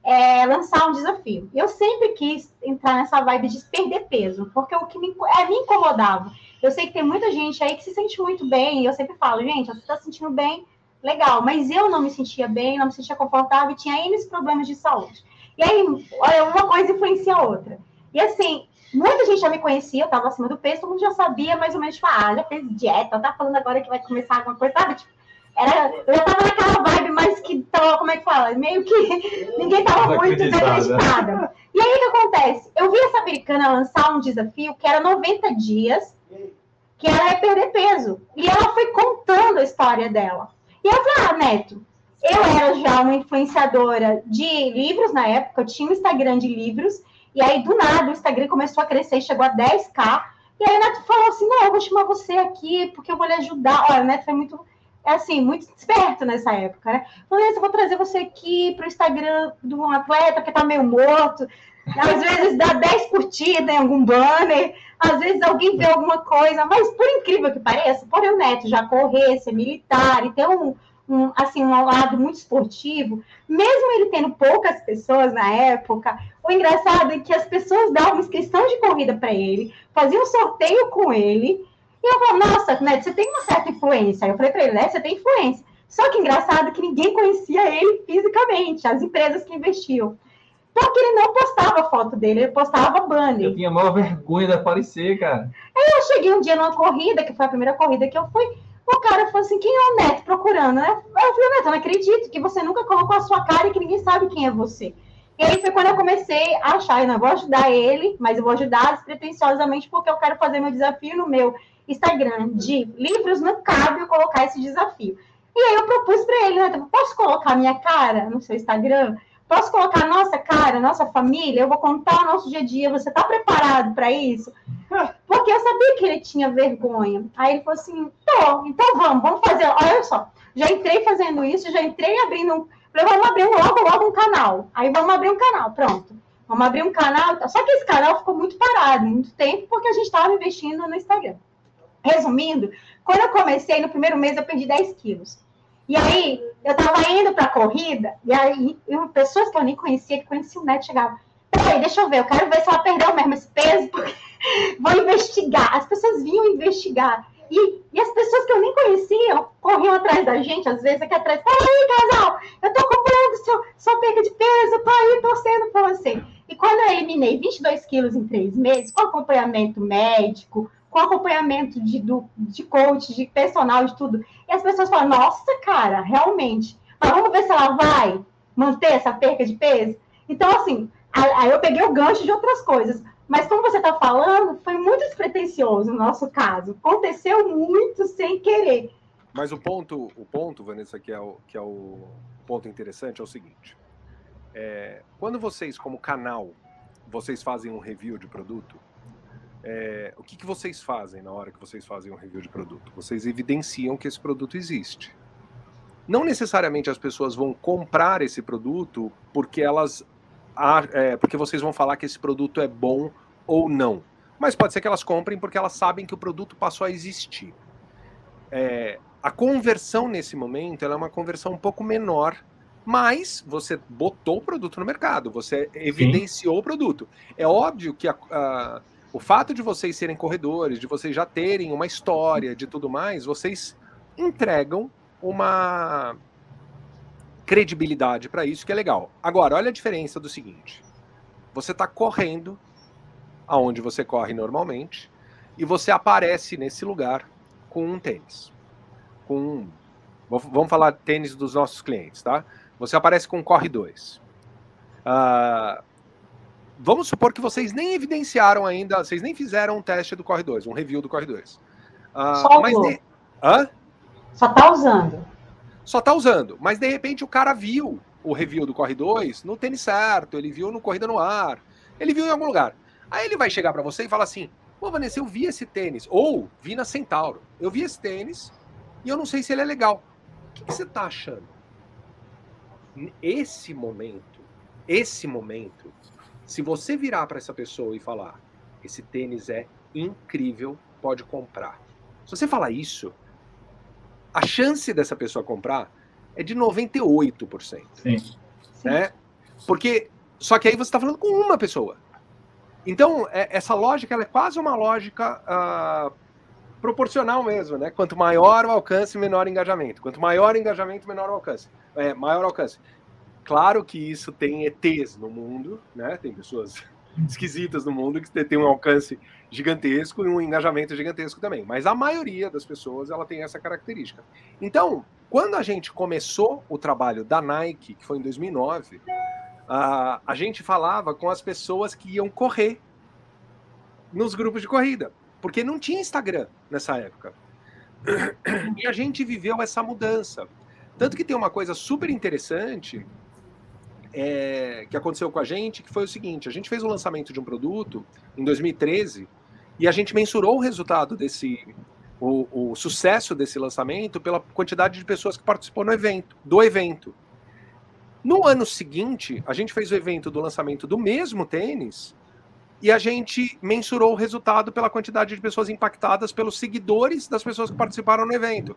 é, lançar um desafio. Eu sempre quis entrar nessa vibe de perder peso, porque o que me, é, me incomodava. Eu sei que tem muita gente aí que se sente muito bem, e eu sempre falo, gente, você está se sentindo bem, legal, mas eu não me sentia bem, não me sentia confortável e tinha N problemas de saúde. E aí, olha, uma coisa influencia a outra. E assim, muita gente já me conhecia, eu estava acima do peso, todo mundo já sabia mais ou menos, tipo, ah, já fez dieta, tá falando agora que vai começar alguma coisa, sabe? Tipo, era, eu já tava naquela vibe, mas que tava, como é que fala? Meio que ninguém tava muito desacreditada. E aí o que acontece? Eu vi essa americana lançar um desafio que era 90 dias, que ela ia perder peso. E ela foi contando a história dela. E eu falei, ah, Neto, eu era já uma influenciadora de livros na época, eu tinha um Instagram de livros, e aí do nada o Instagram começou a crescer, chegou a 10k. E aí o Neto falou assim: não, eu vou chamar você aqui, porque eu vou lhe ajudar. Olha, o Neto foi muito é assim, muito esperto nessa época, né? Falei, eu vou trazer você aqui para o Instagram de um atleta que está meio morto. Às vezes dá 10 curtidas em algum banner, às vezes alguém vê alguma coisa, mas por incrível que pareça, por o Neto já correr, ser militar e ter um, um, assim, um lado muito esportivo, mesmo ele tendo poucas pessoas na época, o engraçado é que as pessoas davam inscrição de corrida para ele, faziam sorteio com ele, e eu falo, nossa, Neto, você tem uma certa influência. Aí eu falei para ele, né, você tem influência. Só que engraçado que ninguém conhecia ele fisicamente, as empresas que investiam. Porque ele não postava foto dele, ele postava banner. Eu tinha maior vergonha de aparecer, cara. Aí eu cheguei um dia numa corrida, que foi a primeira corrida que eu fui, o cara falou assim, quem é o Neto procurando, né? Eu falei, Neto, eu não acredito que você nunca colocou a sua cara e que ninguém sabe quem é você. E aí foi quando eu comecei a achar, eu não vou ajudar ele, mas eu vou ajudar despretensiosamente porque eu quero fazer meu desafio no meu Instagram de livros, não cabe eu colocar esse desafio. E aí eu propus para ele, né? Posso colocar minha cara no seu Instagram? Posso colocar nossa cara, nossa família? Eu vou contar o nosso dia a dia. Você está preparado para isso? Porque eu sabia que ele tinha vergonha. Aí ele falou assim: tô, então vamos, vamos fazer. Olha só, já entrei fazendo isso, já entrei abrindo. Falei, vamos abrir logo, logo um canal. Aí vamos abrir um canal, pronto. Vamos abrir um canal. Só que esse canal ficou muito parado, muito tempo, porque a gente estava investindo no Instagram. Resumindo, quando eu comecei, no primeiro mês, eu perdi 10 quilos. E aí, eu tava indo pra corrida, e aí, eu, pessoas que eu nem conhecia, que conheciam o Neto, chegavam, peraí, deixa eu ver, eu quero ver se ela perdeu mesmo esse peso, porque vou investigar. As pessoas vinham investigar. E, e, as pessoas que eu nem conhecia corriam atrás da gente, às vezes aqui atrás, peraí, casal, eu tô acompanhando seu, sua perda de peso, tô aí torcendo por você. E quando eu eliminei 22 quilos em três meses, com acompanhamento médico, com acompanhamento de, do, de coach, de personal, de tudo. E as pessoas falam, nossa, cara, realmente. Mas vamos ver se ela vai manter essa perca de peso. Então, assim, aí eu peguei o gancho de outras coisas. Mas como você está falando, foi muito despretensioso no nosso caso. Aconteceu muito sem querer. Mas o ponto, o ponto, Vanessa, que é o, que é o ponto interessante é o seguinte. É, quando vocês, como canal, vocês fazem um review de produto, é, o que, que vocês fazem na hora que vocês fazem um review de produto? Vocês evidenciam que esse produto existe. Não necessariamente as pessoas vão comprar esse produto porque elas é, porque vocês vão falar que esse produto é bom ou não. Mas pode ser que elas comprem porque elas sabem que o produto passou a existir. É, a conversão nesse momento é uma conversão um pouco menor, mas você botou o produto no mercado, você evidenciou Sim. o produto. É óbvio que a, a o fato de vocês serem corredores, de vocês já terem uma história, de tudo mais, vocês entregam uma credibilidade para isso que é legal. Agora, olha a diferença do seguinte: você está correndo aonde você corre normalmente, e você aparece nesse lugar com um tênis. Com vamos falar tênis dos nossos clientes, tá? Você aparece com Corre 2. Uh, ah, vamos supor que vocês nem evidenciaram ainda, vocês nem fizeram um teste do Corre 2, um review do Corre 2. Uh, ah, Só mas de... Hã? Só tá usando. Só tá usando, mas de repente o cara viu o review do Corre 2 no tênis certo, ele viu no Corrida no Ar, ele viu em algum lugar. Aí ele vai chegar para você e falar assim: Pô, Vanessa, eu vi esse tênis. Ou vi na Centauro. Eu vi esse tênis e eu não sei se ele é legal. O que, que você tá achando? Esse momento, esse momento, se você virar para essa pessoa e falar: esse tênis é incrível, pode comprar. Se você falar isso, a chance dessa pessoa comprar é de 98%. Sim. Né? Porque, só que aí você está falando com uma pessoa. Então, é, essa lógica é quase uma lógica uh, proporcional mesmo, né? Quanto maior o alcance, menor o engajamento. Quanto maior o engajamento, menor o alcance. É, maior o alcance. Claro que isso tem ETs no mundo, né? Tem pessoas esquisitas no mundo que tem um alcance gigantesco e um engajamento gigantesco também. Mas a maioria das pessoas ela tem essa característica. Então, quando a gente começou o trabalho da Nike, que foi em 2009, a, gente falava com as pessoas que iam correr nos grupos de corrida, porque não tinha Instagram nessa época. E a gente viveu essa mudança. Tanto que tem uma coisa super interessante é, que aconteceu com a gente, que foi o seguinte: a gente fez o lançamento de um produto em 2013 e a gente mensurou o resultado desse, o, o sucesso desse lançamento pela quantidade de pessoas que participou no evento, do evento. No ano seguinte, a gente fez o evento do lançamento do mesmo tênis e a gente mensurou o resultado pela quantidade de pessoas impactadas pelos seguidores das pessoas que participaram no evento.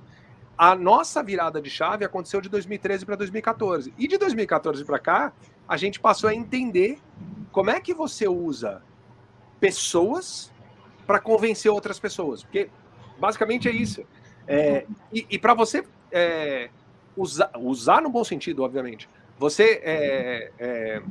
A nossa virada de chave aconteceu de 2013 para 2014. E de 2014 para cá, a gente passou a entender como é que você usa pessoas para convencer outras pessoas. Porque basicamente é isso. É, e, e para você é, usar, usar no bom sentido, obviamente, você é, é,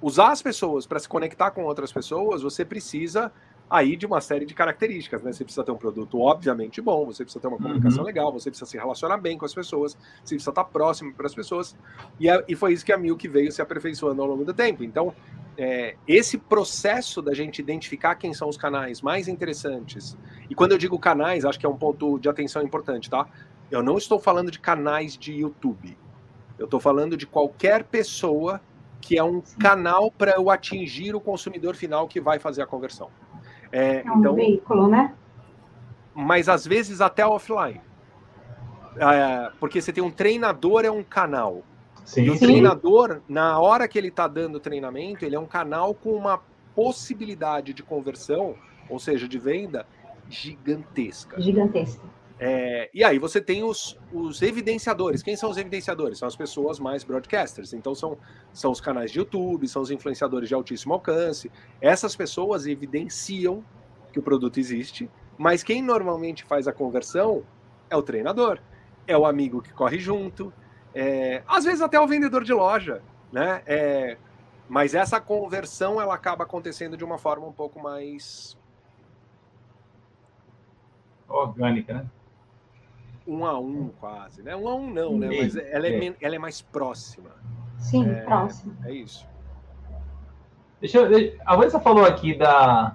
usar as pessoas para se conectar com outras pessoas, você precisa aí de uma série de características, né? Você precisa ter um produto obviamente bom, você precisa ter uma comunicação uhum. legal, você precisa se relacionar bem com as pessoas, você precisa estar próximo para as pessoas, e, é, e foi isso que a Milk veio se aperfeiçoando ao longo do tempo. Então, é, esse processo da gente identificar quem são os canais mais interessantes, e quando eu digo canais, acho que é um ponto de atenção importante, tá? Eu não estou falando de canais de YouTube. Eu estou falando de qualquer pessoa que é um canal para eu atingir o consumidor final que vai fazer a conversão. É, é um então, veículo, né? Mas às vezes até offline. É, porque você tem um treinador, é um canal. Sim. E o Sim. treinador, na hora que ele está dando treinamento, ele é um canal com uma possibilidade de conversão, ou seja, de venda, gigantesca. Gigantesca. É, e aí você tem os, os evidenciadores. Quem são os evidenciadores? São as pessoas mais broadcasters. Então são, são os canais de YouTube, são os influenciadores de altíssimo alcance. Essas pessoas evidenciam que o produto existe, mas quem normalmente faz a conversão é o treinador, é o amigo que corre junto, é, às vezes até o vendedor de loja, né? É, mas essa conversão ela acaba acontecendo de uma forma um pouco mais orgânica, né? Um a um quase, né? Um a um não, né? Mas ela é, ela é mais próxima. Sim, é, próxima. É isso. Deixa eu, a Vanessa falou aqui da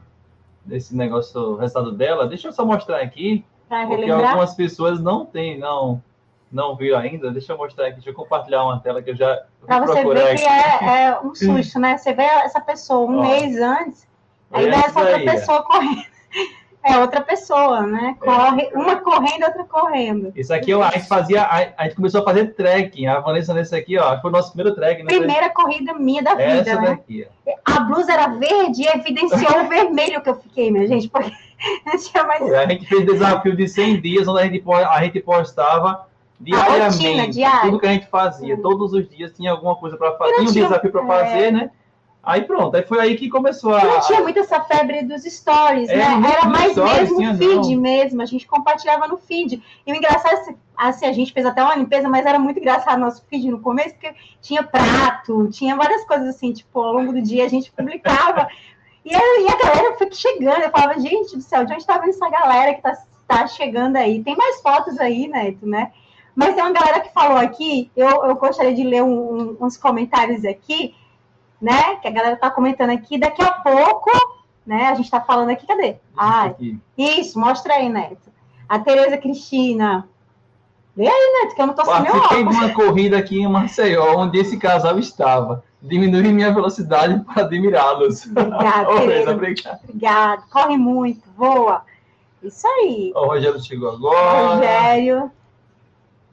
desse negócio, o resultado dela. Deixa eu só mostrar aqui, pra porque relembrar? algumas pessoas não têm, não não viram ainda. Deixa eu mostrar aqui, deixa eu compartilhar uma tela que eu já Para você ver aqui. que é, é, um susto, né? Você vê essa pessoa um Ó, mês antes, aí vê essa outra pessoa correndo. É outra pessoa, né? É. Corre, é. uma correndo, outra correndo. Isso aqui a gente fazia, a, gente começou a fazer trekking. A Vanessa nesse aqui, ó, foi o nosso primeiro trekking. Né? Primeira corrida minha da vida, Essa né? Daqui, a blusa era verde e evidenciou o vermelho que eu fiquei, minha gente, porque tinha mais. A gente fez desafio de 100 dias, onde a gente, a gente postava diariamente tudo que a gente fazia. Todos os dias tinha alguma coisa para fazer, tinha um desafio para fazer, é... né? Aí pronto, aí foi aí que começou a. Não tinha muito essa febre dos stories, é, né? Era mais stories, mesmo tinha, feed não. mesmo, a gente compartilhava no feed. E o engraçado é assim, a gente fez até uma limpeza, mas era muito engraçado nosso feed no começo, porque tinha prato, tinha várias coisas assim, tipo, ao longo do dia a gente publicava. E, aí, a galera foi chegando, eu falava, gente do céu, de onde tá essa galera que tá, tá chegando aí? Tem mais fotos aí, Neto, né? Mas tem uma galera que falou aqui, eu, eu gostaria de ler um, um, uns comentários aqui, né? Que a galera tá comentando aqui, daqui a pouco, né? A gente tá falando aqui, cadê? Ah, isso, mostra aí, Neto. A Tereza Cristina. Vê aí, Neto, que eu não tô sem meu Participei de uma corrida aqui em Maceió, onde esse casal estava diminuir minha velocidade para admirá-los. Obrigada, oh, obrigado. Obrigado. Corre muito, voa. Isso aí. O Rogério chegou agora. Rogério.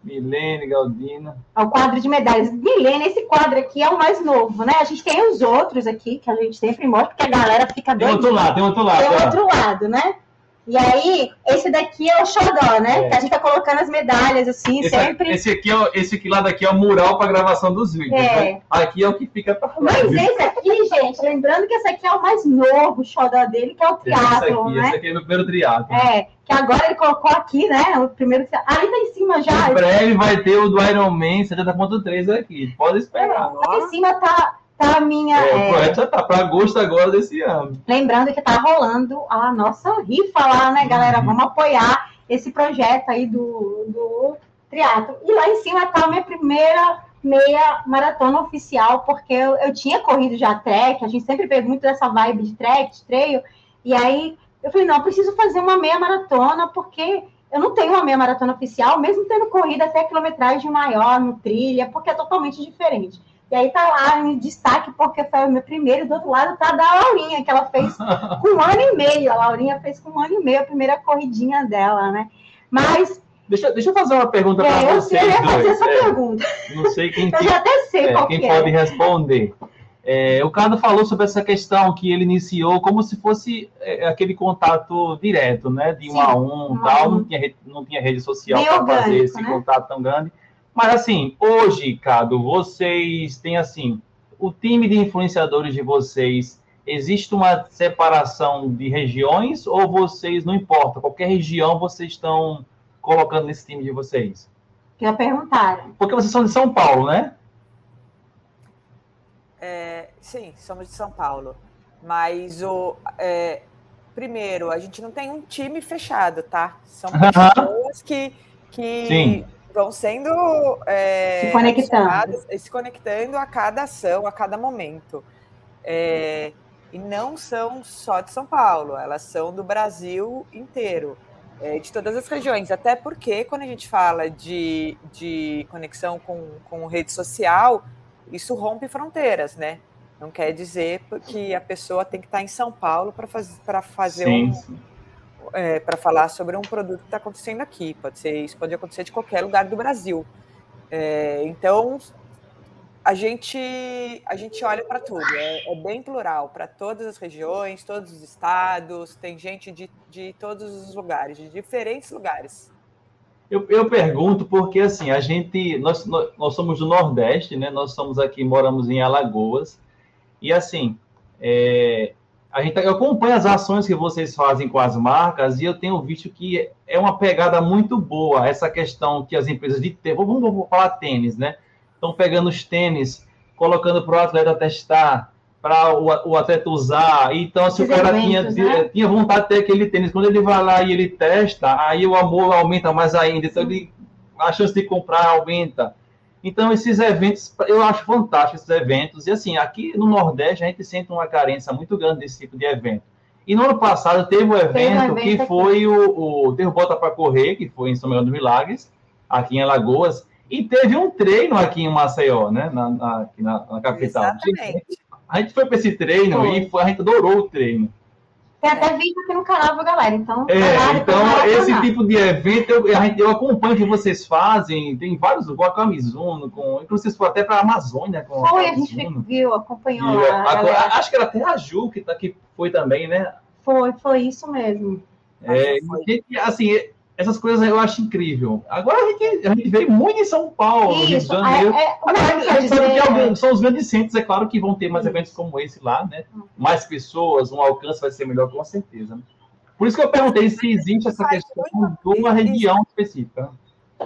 Milene, Galdina. É o quadro de medalhas. Milene, esse quadro aqui é o mais novo, né? A gente tem os outros aqui, que a gente sempre mostra, porque a galera fica doida. Tem outro lado, tem outro lado. Tem outro lado, né? E aí, esse daqui é o xodó, né? É. Que a gente tá colocando as medalhas, assim, esse, sempre. Esse aqui, é, esse aqui lá daqui é o mural para gravação dos vídeos, é. né? Aqui é o que fica para Mas esse aqui, gente, lembrando que esse aqui é o mais novo xodó dele, que é o triatlo, né? Esse aqui é o primeiro triatlo. É, que agora ele colocou aqui, né? O primeiro Ali tá em cima já. Em breve vai ter o do Iron Man 70.3 aqui, pode esperar. Aqui em cima tá tá a minha. É, o projeto já tá para agosto agora desse ano. Lembrando que tá rolando a nossa rifa lá, né, galera? Uhum. Vamos apoiar esse projeto aí do, do triatlo. E lá em cima tá a minha primeira meia maratona oficial, porque eu, eu tinha corrido já trek, a gente sempre pegou muito dessa vibe de trek, de trail, e aí eu falei, não, eu preciso fazer uma meia maratona, porque eu não tenho uma meia maratona oficial, mesmo tendo corrido até quilometragem maior no trilha, porque é totalmente diferente. E aí tá lá em destaque, porque foi o meu primeiro, do outro lado tá da Laurinha, que ela fez com um ano e meio. A Laurinha fez com um ano e meio a primeira corridinha dela, né? Mas. Deixa, deixa eu fazer uma pergunta é, para vocês. Eu ia fazer essa é, pergunta. Não sei quem, eu já até sei é, qual quem que pode é. responder. É, o Carlos falou sobre essa questão que ele iniciou como se fosse é, aquele contato direto, né? De um Sim, a um, um tal, não tinha, não tinha rede social para fazer esse né? contato tão grande. Mas assim, hoje, Cado, vocês têm assim, o time de influenciadores de vocês, existe uma separação de regiões ou vocês, não importa, qualquer região vocês estão colocando nesse time de vocês? Já perguntaram. Porque vocês são de São Paulo, né? É, sim, somos de São Paulo. Mas o. É, primeiro, a gente não tem um time fechado, tá? São pessoas que, que sim vão sendo é, se, conectando. se conectando a cada ação, a cada momento. É, e não são só de São Paulo, elas são do Brasil inteiro, é, de todas as regiões. Até porque, quando a gente fala de, de conexão com, com rede social, isso rompe fronteiras, né? Não quer dizer que a pessoa tem que estar em São Paulo para faz, fazer sim, um, sim é, para falar sobre um produto que está acontecendo aqui. Pode ser, isso pode acontecer de qualquer lugar do Brasil. É, então, a gente, a gente olha para tudo, é, é, bem plural, para todas as regiões, todos os estados, tem gente de, de todos os lugares, de diferentes lugares. Eu, eu pergunto porque, assim, a gente, nós, nós somos do Nordeste, né? Nós somos aqui, moramos em Alagoas, e assim, é, a gente, eu acompanho as ações que vocês fazem com as marcas e eu tenho visto que é uma pegada muito boa essa questão que as empresas de tênis, vamos, vamos falar tênis, né? Estão pegando os tênis, colocando para o atleta testar, para o, o, atleta usar. Então, se o cara eventos, tinha, né? tinha vontade de ter aquele tênis, quando ele vai lá e ele testa, aí o amor aumenta mais ainda. Então, ele, a chance de comprar aumenta. Então, esses eventos, eu acho fantástico esses eventos. E assim, aqui no Nordeste, a gente sente uma carência muito grande desse tipo de evento. E no ano passado teve um evento, um evento que foi o, o Teve Bota para Correr, que foi em São Miguel dos Milagres, aqui em Alagoas. E teve um treino aqui em Maceió, né? Na, na, aqui na, na capital. Exatamente. A gente foi para esse treino foi. e foi, a gente adorou o treino. Tem até vídeo aqui no canal, viu, galera? Então, é, então esse tipo de evento eu, eu acompanho que vocês fazem. Tem vários, com a Camizuno, com, inclusive foi até para a Amazônia. Com foi, a, a gente viu, acompanhou. E, lá, acho que era até a Ju que, tá, que foi também, né? Foi, foi isso mesmo. É, assim, essas coisas eu acho incrível. Agora a gente, a gente veio muito em São Paulo, Isso, Rio de Janeiro. É, é, a gente sabe que alguns, são os grandes centros, é claro que vão ter mais eventos como esse lá, né? Mais pessoas, um alcance vai ser melhor, com certeza. Né? Por isso que eu perguntei se existe essa questão de uma região específica.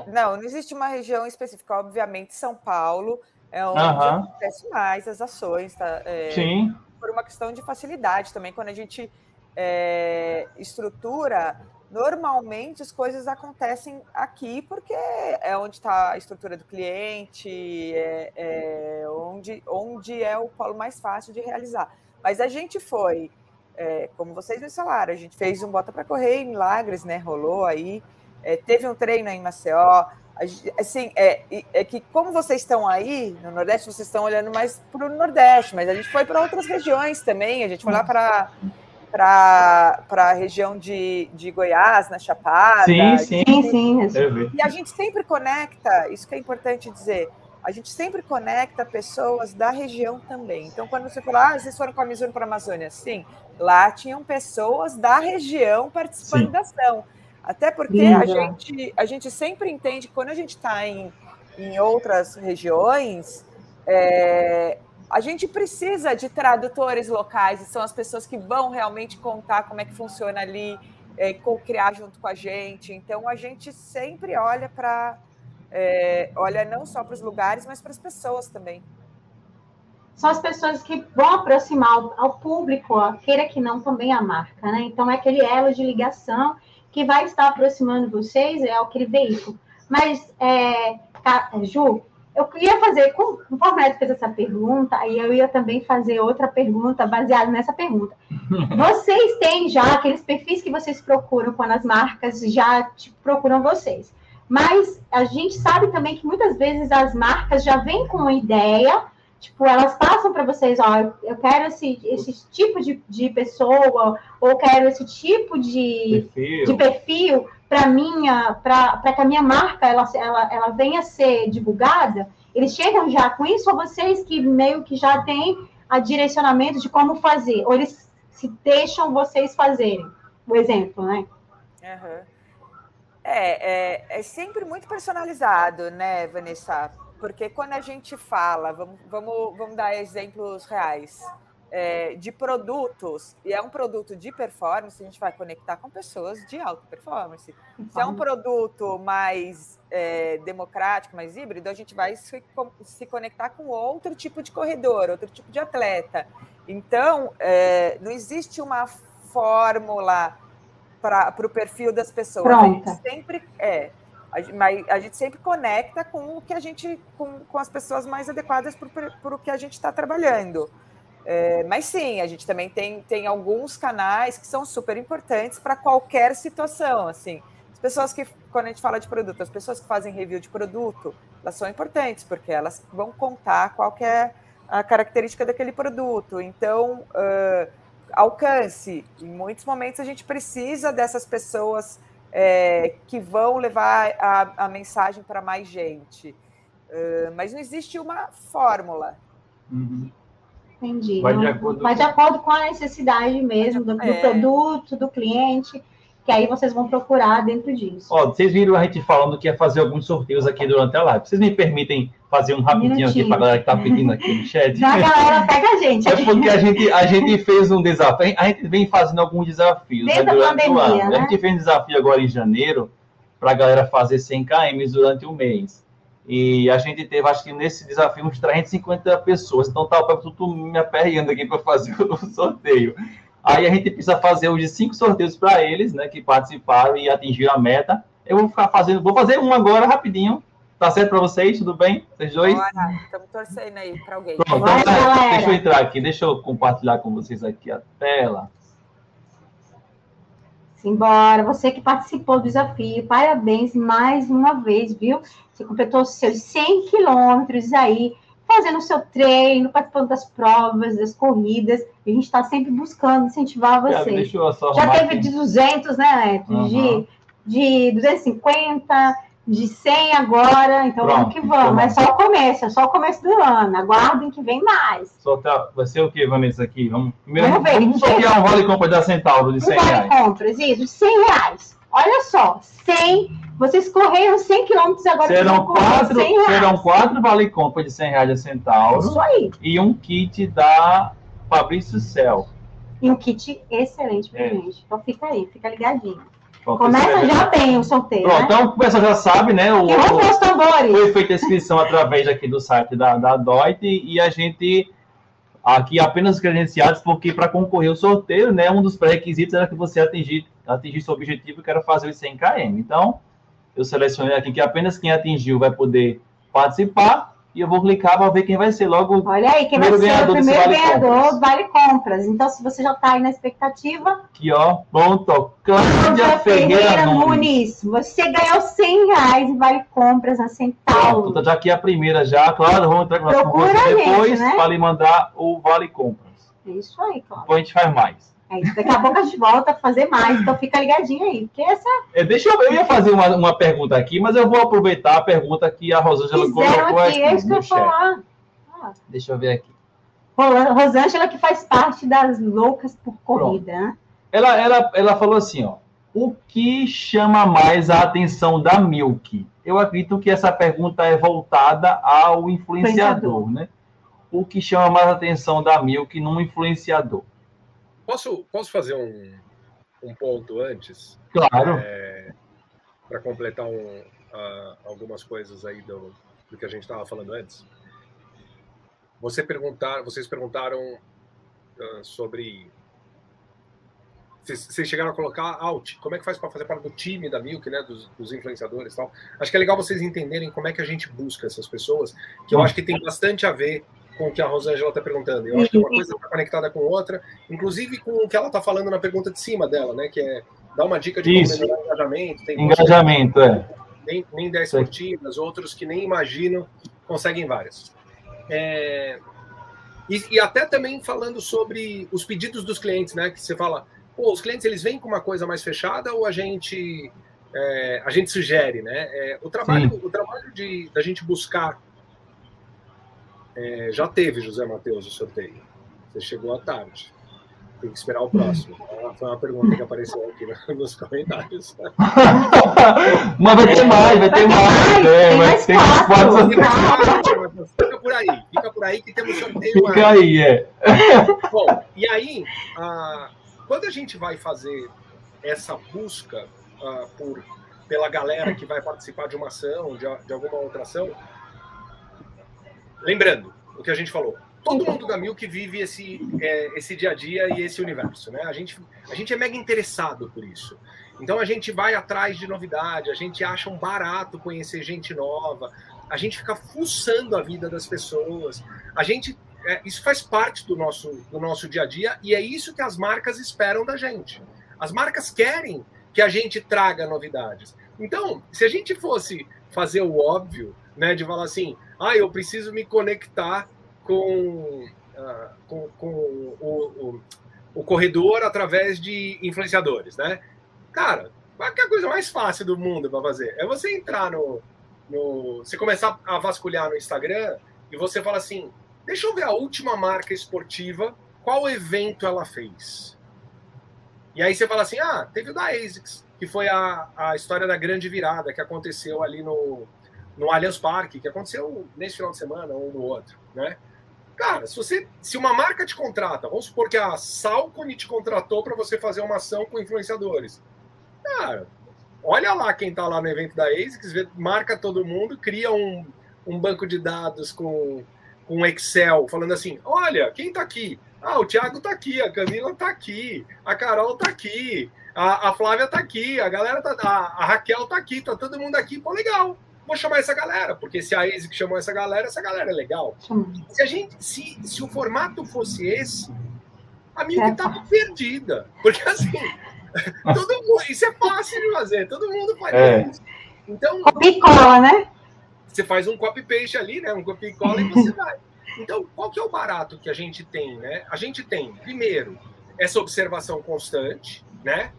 Não, não existe uma região específica. Obviamente, São Paulo é onde acontece mais as ações. Tá? É, Sim. por uma questão de facilidade também. Quando a gente é, estrutura, normalmente as coisas acontecem aqui porque é onde está a estrutura do cliente, é, é, onde, onde é o polo mais fácil de realizar. Mas a gente foi, é, como vocês me falaram, a gente fez um Bota para Correr em Milagres, né? Rolou aí, é, teve um treino em Maceió. Assim, é, é que como vocês estão aí no Nordeste, vocês estão olhando mais para o Nordeste, mas a gente foi para outras regiões também. A gente foi lá para para a região de, de Goiás, na Chapada. Sim, sim, sim. sim. E a gente sempre conecta, isso que é importante dizer, a gente sempre conecta pessoas da região também. Então, quando você fala, ah, vocês foram com a Mizuno para a Amazônia, sim, lá tinham pessoas da região participando sim. da ação. Até porque a gente, a gente sempre entende que quando a gente está em, em outras regiões, é, a gente precisa de tradutores locais, e são as pessoas que vão realmente contar como é que funciona ali, é, criar junto com a gente. Então, a gente sempre olha para. É, olha não só para os lugares, mas para as pessoas também. São as pessoas que vão aproximar ao, ao público, ó, queira que não, também a marca, né? Então, é aquele elo de ligação que vai estar aproximando vocês, é aquele veículo. Mas, é, Ju, eu queria fazer, conforme a Neto fez essa pergunta, aí eu ia também fazer outra pergunta baseada nessa pergunta. Vocês têm já aqueles perfis que vocês procuram quando as marcas já tipo, procuram vocês. Mas a gente sabe também que muitas vezes as marcas já vêm com uma ideia, tipo, elas passam para vocês, ó, eu quero esse, esse tipo de, de pessoa, ou quero esse tipo de perfil, de perfil para minha, para que a minha marca ela, ela, ela venha a ser divulgada, eles chegam já com isso ou vocês que meio que já têm a direcionamento de como fazer, ou eles se deixam vocês fazerem, o exemplo, né? Uhum. É, é, é sempre muito personalizado, né, Vanessa? Porque quando a gente fala, vamos, vamos, vamos dar exemplos reais é, de produtos, e é um produto de performance, a gente vai conectar com pessoas de alta performance. Se é um produto mais é, democrático, mais híbrido, a gente vai se, se, conectar com outro tipo de corredor, outro tipo de atleta. Então, é, não existe uma fórmula para o perfil das pessoas. Pronta. A gente sempre é. A, a gente sempre conecta com o que a gente, com, com as pessoas mais adequadas para o que a gente está trabalhando. É, mas sim, a gente também tem, tem alguns canais que são super importantes para qualquer situação. Assim, as pessoas que, quando a gente fala de produto, as pessoas que fazem review de produto, elas são importantes, porque elas vão contar qual é a característica daquele produto. Então, uh, alcance. Em muitos momentos a gente precisa dessas pessoas é, que vão levar a, a mensagem para mais gente. Uh, mas não existe uma fórmula. Uhum. Entendi. Vai de, acordo, vai de acordo com a necessidade mesmo do, do é. produto, do cliente, que aí vocês vão procurar dentro disso. Ó, vocês viram a gente falando que ia fazer alguns sorteios aqui durante a live. Vocês me permitem fazer um rapidinho aqui para a galera que está pedindo aqui no chat? Já a galera pega a gente. É porque a gente, a gente fez um desafio, a gente vem fazendo alguns desafios né, durante pandemia, o ano. Né? A gente fez um desafio agora em janeiro para a galera fazer 100 km durante o mês. E a gente teve, acho que nesse desafio, uns 350 pessoas. Então tá o tudo me aperreando aqui para fazer o sorteio. Aí a gente precisa fazer hoje cinco sorteios para eles, né, que participaram e atingiram a meta. Eu vou ficar fazendo, vou fazer um agora rapidinho. Tá certo para vocês? Tudo bem? Vocês dois? Bora, estamos torcendo aí para alguém. Pronto, Bora, então, deixa eu entrar aqui, deixa eu compartilhar com vocês aqui a tela. Simbora, você que participou do desafio, parabéns mais uma vez, viu? Você completou seus 100 quilômetros aí, fazendo o seu treino, participando das provas, das corridas. A gente está sempre buscando incentivar você. Já teve de 200, né, Neto? Uhum. De, de 250, de 100 agora. Então Pronto, vamos que vamos. É só o começo, é só o começo do ano. Aguardem que vem mais. Soltar, vai ser o que, Vanessa, aqui? Vamos, primeiro, vamos ver. Vamos sortear um vale compra da Centauro de 100 um vale reais. compras, isso, 100 reais. Olha só, 100 vocês correram 100 quilômetros agora. Serão quatro, serão quatro vale compra de 100 reais a Centauro. Isso aí. E um kit da Fabrício Cel. E um kit excelente pra é. gente. Então fica aí, fica ligadinho. Começa já bem o sorteio. Pronto, né? então o pessoal já sabe, né? O, os tambores. Foi feita a inscrição através aqui do site da, da DOIT e a gente aqui apenas credenciados, porque para concorrer ao sorteio, né, um dos pré-requisitos era que você atingisse, atingisse o objetivo, que era fazer os 100 km. Então, eu selecionei aqui que apenas quem atingiu vai poder participar, e eu vou clicar para ver quem vai ser logo Olha aí, quem vai ser o primeiro vale ganhador compras. vale compras. Então, se você já está aí na expectativa. Aqui, ó, pronto. Cláudia Ferreira, Ferreira Nunes. Você ganhou 100 reais em vale compras na Centauro. Pronto, tá já aqui a primeira já, claro. Vamos entrar com você depois né? para lhe mandar o vale compras. Isso aí, Cláudia. Depois a gente faz mais. É daqui a pouco a gente volta a fazer mais, então fica ligadinho aí. Porque essa... É, deixa eu, eu ia fazer uma, uma pergunta aqui, mas eu vou aproveitar a pergunta que a Rosângela colocou aqui. É isso que eu falar. Ah. Deixa eu ver aqui. Rosângela, que faz parte das loucas por corrida. Né? Ela, ela, ela falou assim: ó, o que chama mais a atenção da Milk? Eu acredito que essa pergunta é voltada ao influenciador, influenciador. né? O que chama mais a atenção da Milk num influenciador? Posso, posso fazer um, um ponto antes? Claro. É, Para completar um, uh, algumas coisas aí do, do que a gente estava falando antes. Você perguntar, vocês perguntaram uh, sobre. Vocês chegaram a colocar out. Como é que faz para fazer parte do time da Milk, né? Dos, dos, influenciadores e tal. Acho que é legal vocês entenderem como é que a gente busca essas pessoas, que eu hum. acho que tem bastante a ver com o que a Rosângela está perguntando. Eu acho que uma coisa está conectada com outra, inclusive com o que ela está falando na pergunta de cima dela, né? Que é dar uma dica de Isso. como melhorar engajamento. Tem engajamento, é. Nem, nem 10 curtidas, outros que nem imagino conseguem várias. É, e, e, até também falando sobre os pedidos dos clientes, né? Que você fala, pô, os clientes eles vêm com uma coisa mais fechada ou a gente é, a gente sugere, né? É, o trabalho, Sim. o trabalho de da gente buscar é, já teve, José Matheus, o sorteio. Você chegou à tarde. Tem que esperar o próximo. Foi uma pergunta que apareceu aqui nos comentários. Mas vai ter mais, vai ter mais. É, vai ter mais. Fica por aí, fica por aí que temos sorteio. Fica aí, é. Bom, e aí, ah, quando a gente vai fazer essa busca ah, por, pela galera que vai participar de uma ação, de, de alguma outra ação, lembrando o que a gente falou, todo mundo da Milk vive esse, é, esse dia a dia e esse universo, né? A gente, a gente é mega interessado por isso. Então a gente vai atrás de novidade, a gente acha um barato conhecer gente nova, a gente fica fuçando a vida das pessoas, a gente é, isso faz parte do nosso, do nosso dia a dia e é isso que as marcas esperam da gente. As marcas querem que a gente traga novidades. Então, se a gente fosse fazer o óbvio, né, de falar assim, ah, eu preciso me conectar com, uh, com, com o, o, o, corredor através de influenciadores, né? Cara, qual é a coisa mais fácil do mundo para fazer? É você entrar no, no. Você começar a vasculhar no Instagram e você fala assim: deixa eu ver a última marca esportiva, qual evento ela fez. E aí você fala assim: ah, teve o da ASICS, que foi a, a história da grande virada que aconteceu ali no, no Allianz Parque, que aconteceu nesse final de semana ou no outro, né? Cara, se você, se uma marca te contrata, vamos supor que a Salcone te contratou para você fazer uma ação com influenciadores. Cara, olha lá quem está lá no evento da ASICS, marca todo mundo, cria um, um banco de dados com, com Excel, falando assim: olha, quem está aqui? Ah, o Thiago está aqui, a Camila está aqui, a Carol está aqui, a, a Flávia está aqui, a galera tá, a, a Raquel está aqui, tá todo mundo aqui, pô, legal vou chamar essa galera, porque se a ASIC chamou essa galera, essa galera é legal. Se a gente, se, se o formato fosse esse, a minha estava é. perdida. Porque assim, todo mundo, isso é fácil de fazer, todo mundo faz é. isso. Então, copy cola, né? Você faz um copy paste ali, né? Um copy e cola e você vai. Então, qual que é o barato que a gente tem, né? A gente tem, primeiro, essa observação constante, né?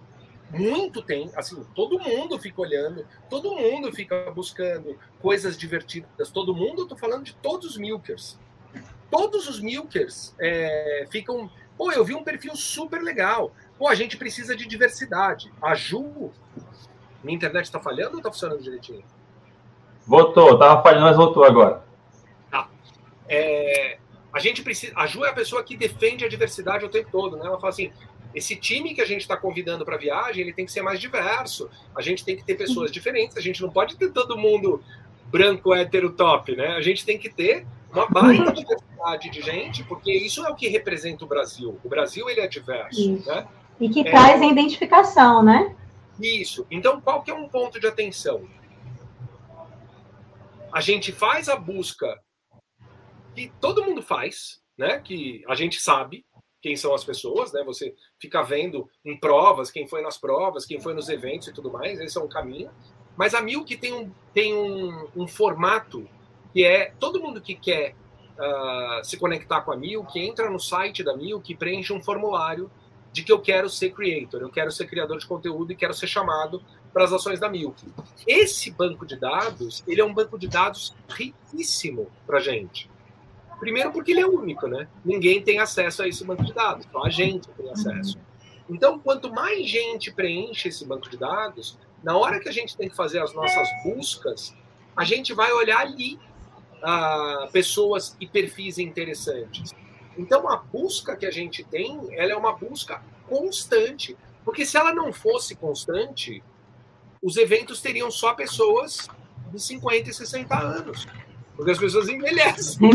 Muito tem, assim, todo mundo fica olhando, todo mundo fica buscando coisas divertidas, todo mundo, eu tô falando de todos os milkers. Todos os milkers é, ficam, pô, eu vi um perfil super legal. Pô, a gente precisa de diversidade. A Ju, minha internet está falhando ou está funcionando direitinho? Voltou, tava falhando, mas voltou agora. Tá. É, a gente precisa. A Ju é a pessoa que defende a diversidade o tempo todo, né? Ela fala assim: esse time que a gente está convidando para a viagem, ele tem que ser mais diverso. A gente tem que ter pessoas diferentes. A gente não pode ter todo mundo branco, hétero, top, né? A gente tem que ter uma baita diversidade diversidade de gente, porque isso é o que representa o Brasil. O Brasil ele é diverso, Isso. né? E que É. traz a identificação, né? Isso. Então, qual que é um ponto de atenção? A gente faz a busca que todo mundo faz, né? Que a gente sabe quem são as pessoas, né? Você fica vendo em provas quem foi nas provas, quem foi nos eventos e tudo mais. Esse é um caminho. Mas a Milk tem um, tem um, um formato que é todo mundo que quer ah, se conectar com a Milk entra no site da Milk e preenche um formulário de que eu quero ser creator, eu quero ser criador de conteúdo e quero ser chamado para as ações da Milk. Esse banco de dados, ele é um banco de dados riquíssimo para gente. Primeiro porque ele é único, né? Ninguém tem acesso a esse banco de dados, só a gente tem acesso. Então, quanto mais gente preenche esse banco de dados, na hora que a gente tem que fazer as nossas buscas, a gente vai olhar ali ah, pessoas e perfis interessantes. Então, a busca que a gente tem, ela é uma busca constante. Porque se ela não fosse constante, os eventos teriam só pessoas de 50 e 60 anos. Porque as pessoas envelhecem.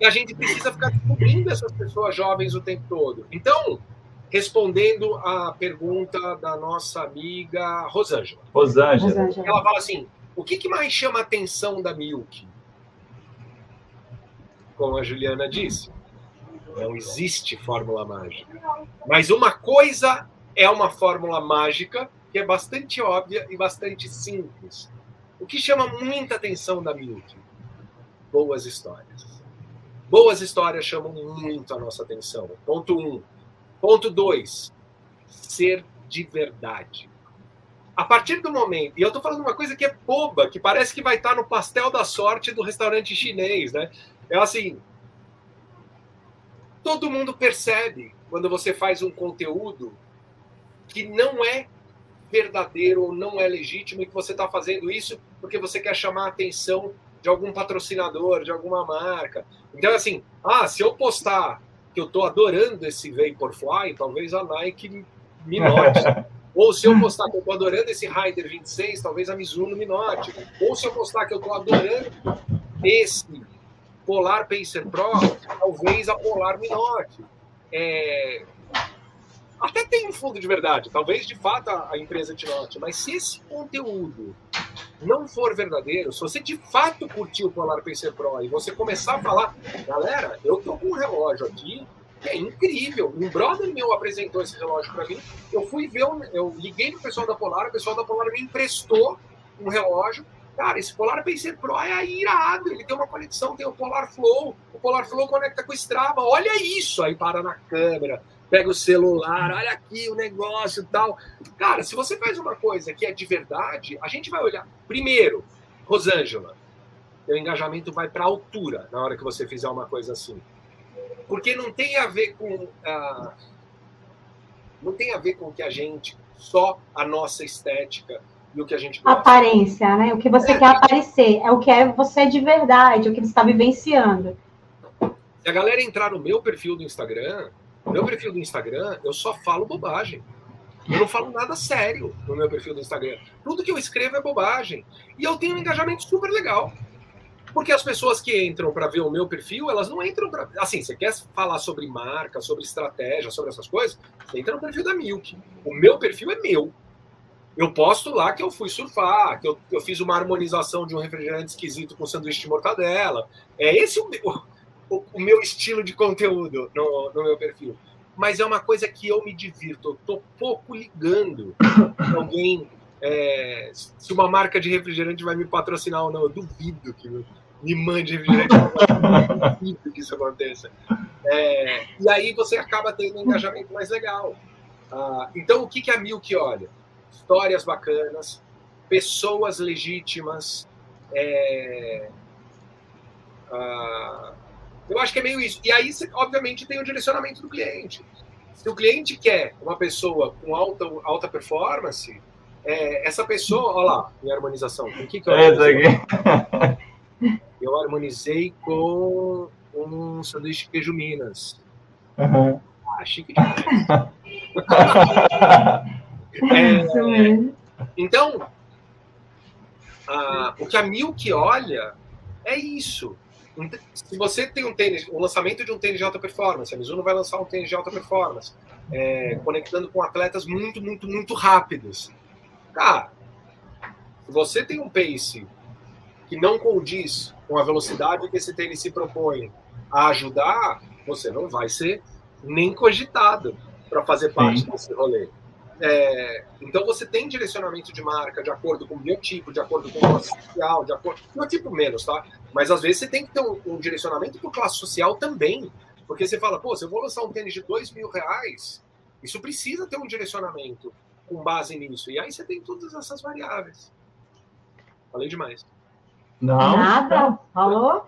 E a gente precisa ficar descobrindo essas pessoas jovens o tempo todo. Então, respondendo à pergunta da nossa amiga Rosângela. Rosângela. Rosângela. Ela fala assim: o que, que mais chama a atenção da Milk? Como a Juliana disse, não existe fórmula mágica. Mas uma coisa é uma fórmula mágica que é bastante óbvia e bastante simples. O que chama muita atenção da Milk? Boas histórias. Boas histórias chamam muito a nossa atenção. Ponto um. Ponto dois. Ser de verdade. A partir do momento, e eu estou falando uma coisa que é boba, que parece que vai estar no pastel da sorte do restaurante chinês, né? É assim, todo mundo percebe quando você faz um conteúdo que não é verdadeiro ou não é legítimo e que você está fazendo isso porque você quer chamar a atenção de algum patrocinador, de alguma marca. Então, assim, ah, se eu postar que eu estou adorando esse Vaporfly, talvez a Nike me note. Ou se eu postar que eu estou adorando esse Rider 26, talvez a Mizuno me note. Ou se eu postar que eu estou adorando esse Polar Pacer Pro, talvez a Polar me note. É... Até tem um fundo de verdade, talvez de fato a, empresa te note, mas se esse conteúdo não for verdadeiro, se você de fato curtiu o Polar Pacer Pro e você começar a falar, galera, eu tô com um relógio aqui é incrível. Um brother meu apresentou esse relógio para mim. Eu fui ver, eu liguei pro pessoal da Polar, o pessoal da Polar me emprestou um relógio. Cara, esse Polar Pacer Pro é irado. Ele tem uma conexão, tem o Polar Flow. O Polar Flow conecta com o Strava. Olha isso! Aí para na câmera, pega o celular, olha aqui o negócio e tal. Cara, se você faz uma coisa que é de verdade, a gente vai olhar. Primeiro, Rosângela, teu engajamento vai para altura na hora que você fizer uma coisa assim. Porque não tem a ver com. ah, não tem a ver com que a gente, só a nossa estética e o que a gente gosta. Aparência, né? O que você É. quer aparecer. É o que é você de verdade, o que você está vivenciando. Se a galera entrar no meu perfil do Instagram, no meu perfil do Instagram, eu só falo bobagem. Eu não falo nada sério no meu perfil do Instagram. Tudo que eu escrevo é bobagem. E eu tenho um engajamento super legal. Porque as pessoas que entram para ver o meu perfil, elas não entram para. Assim, você quer falar sobre marca, sobre estratégia, sobre essas coisas? Você entra no perfil da Milk. O meu perfil é meu. Eu posto lá que eu fui surfar, que eu, eu fiz uma harmonização de um refrigerante esquisito com sanduíche de mortadela. É esse o meu, o, o meu estilo de conteúdo no, no meu perfil. Mas é uma coisa que eu me divirto. Eu tô pouco ligando alguém. é, se uma marca de refrigerante vai me patrocinar ou não. Eu duvido que me mande refrigerante. Duvido que isso aconteça. É, e aí você acaba tendo um engajamento mais legal. Ah, então, o que, que a Milk olha? Histórias bacanas, pessoas legítimas. é, ah, eu acho que é meio isso. E aí, obviamente, tem o direcionamento do cliente. Se o cliente quer uma pessoa com alta, alta performance, é, essa pessoa, olha lá, minha harmonização. Com o que, que eu Essa harmonizei? aqui. Eu harmonizei com um sanduíche de queijo Minas. Uhum. Ah, chique demais. É, mesmo. então, ah, o que a Milk olha é isso. Se você tem um tênis, o lançamento de um tênis de alta performance, a Mizuno vai lançar um tênis de alta performance, é, conectando com atletas muito, muito, muito rápidos. Cara, se você tem um pace que não condiz com a velocidade que esse tênis se propõe a ajudar, você não vai ser nem cogitado para fazer parte Sim. desse rolê. É, então você tem direcionamento de marca de acordo com o biotipo, de acordo com o classe social, de acordo. Biotipo menos, tá? Mas às vezes você tem que ter um, um direcionamento por classe social também. Porque você fala, pô, se eu vou lançar um tênis de dois mil reais, isso precisa ter um direcionamento com base nisso. E aí você tem todas essas variáveis. Falei demais. Não. Nada, falou.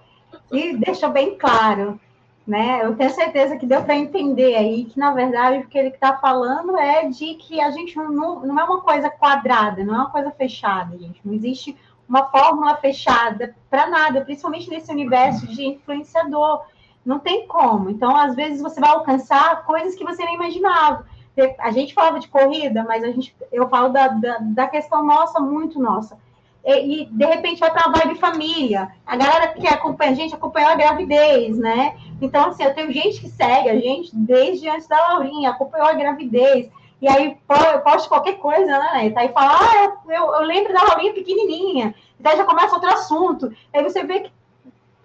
E deixou bem claro né? Eu tenho certeza que deu para entender aí que, na verdade, o que ele está falando é de que a gente não, não é uma coisa quadrada, não é uma coisa fechada, gente. Não existe uma fórmula fechada para nada, principalmente nesse universo de influenciador. Não tem como. Então, às vezes, você vai alcançar coisas que você nem imaginava. A gente falava de corrida, mas a gente, eu falo da, da, da questão nossa, muito nossa e, e, de repente vai para a vibe família. A galera que acompanha a gente acompanhou a gravidez, né? Então, assim, eu tenho gente que segue a gente desde antes da Laurinha, acompanhou a gravidez. E aí eu posto qualquer coisa, né? Tá aí fala, ah, eu, eu lembro da Laurinha pequenininha. Então já começa outro assunto. Aí você vê que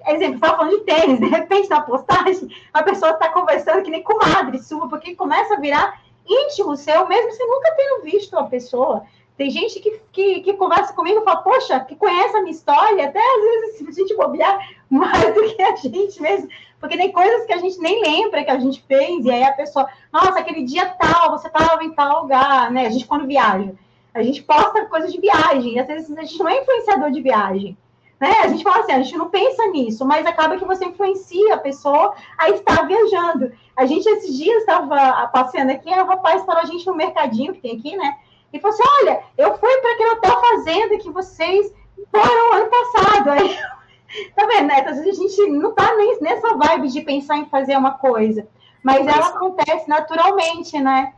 exemplo, estava falando de tênis, de repente na postagem, a pessoa está conversando que nem comadre sua, porque começa a virar íntimo seu, mesmo você nunca tendo visto a pessoa. Tem gente que, que, que, conversa comigo e fala, poxa, que conhece a minha história, até às vezes se a gente bobear mais do que a gente mesmo, porque tem coisas que a gente nem lembra que a gente fez, e aí a pessoa, nossa, aquele dia tal, você estava em tal lugar, né? A gente quando viaja, a gente posta coisas de viagem, às vezes a gente não é influenciador de viagem. Né? A gente fala assim, a gente não pensa nisso, mas acaba que você influencia a pessoa a estar viajando. A gente esses dias estava passeando aqui, o rapaz parou a gente no mercadinho que tem aqui, né? E falou assim: olha, eu fui para aquele hotel fazenda que vocês foram ano passado. Aí, tá vendo, né? Às vezes a gente não tá nem nessa vibe de pensar em fazer uma coisa, mas ela acontece naturalmente, né?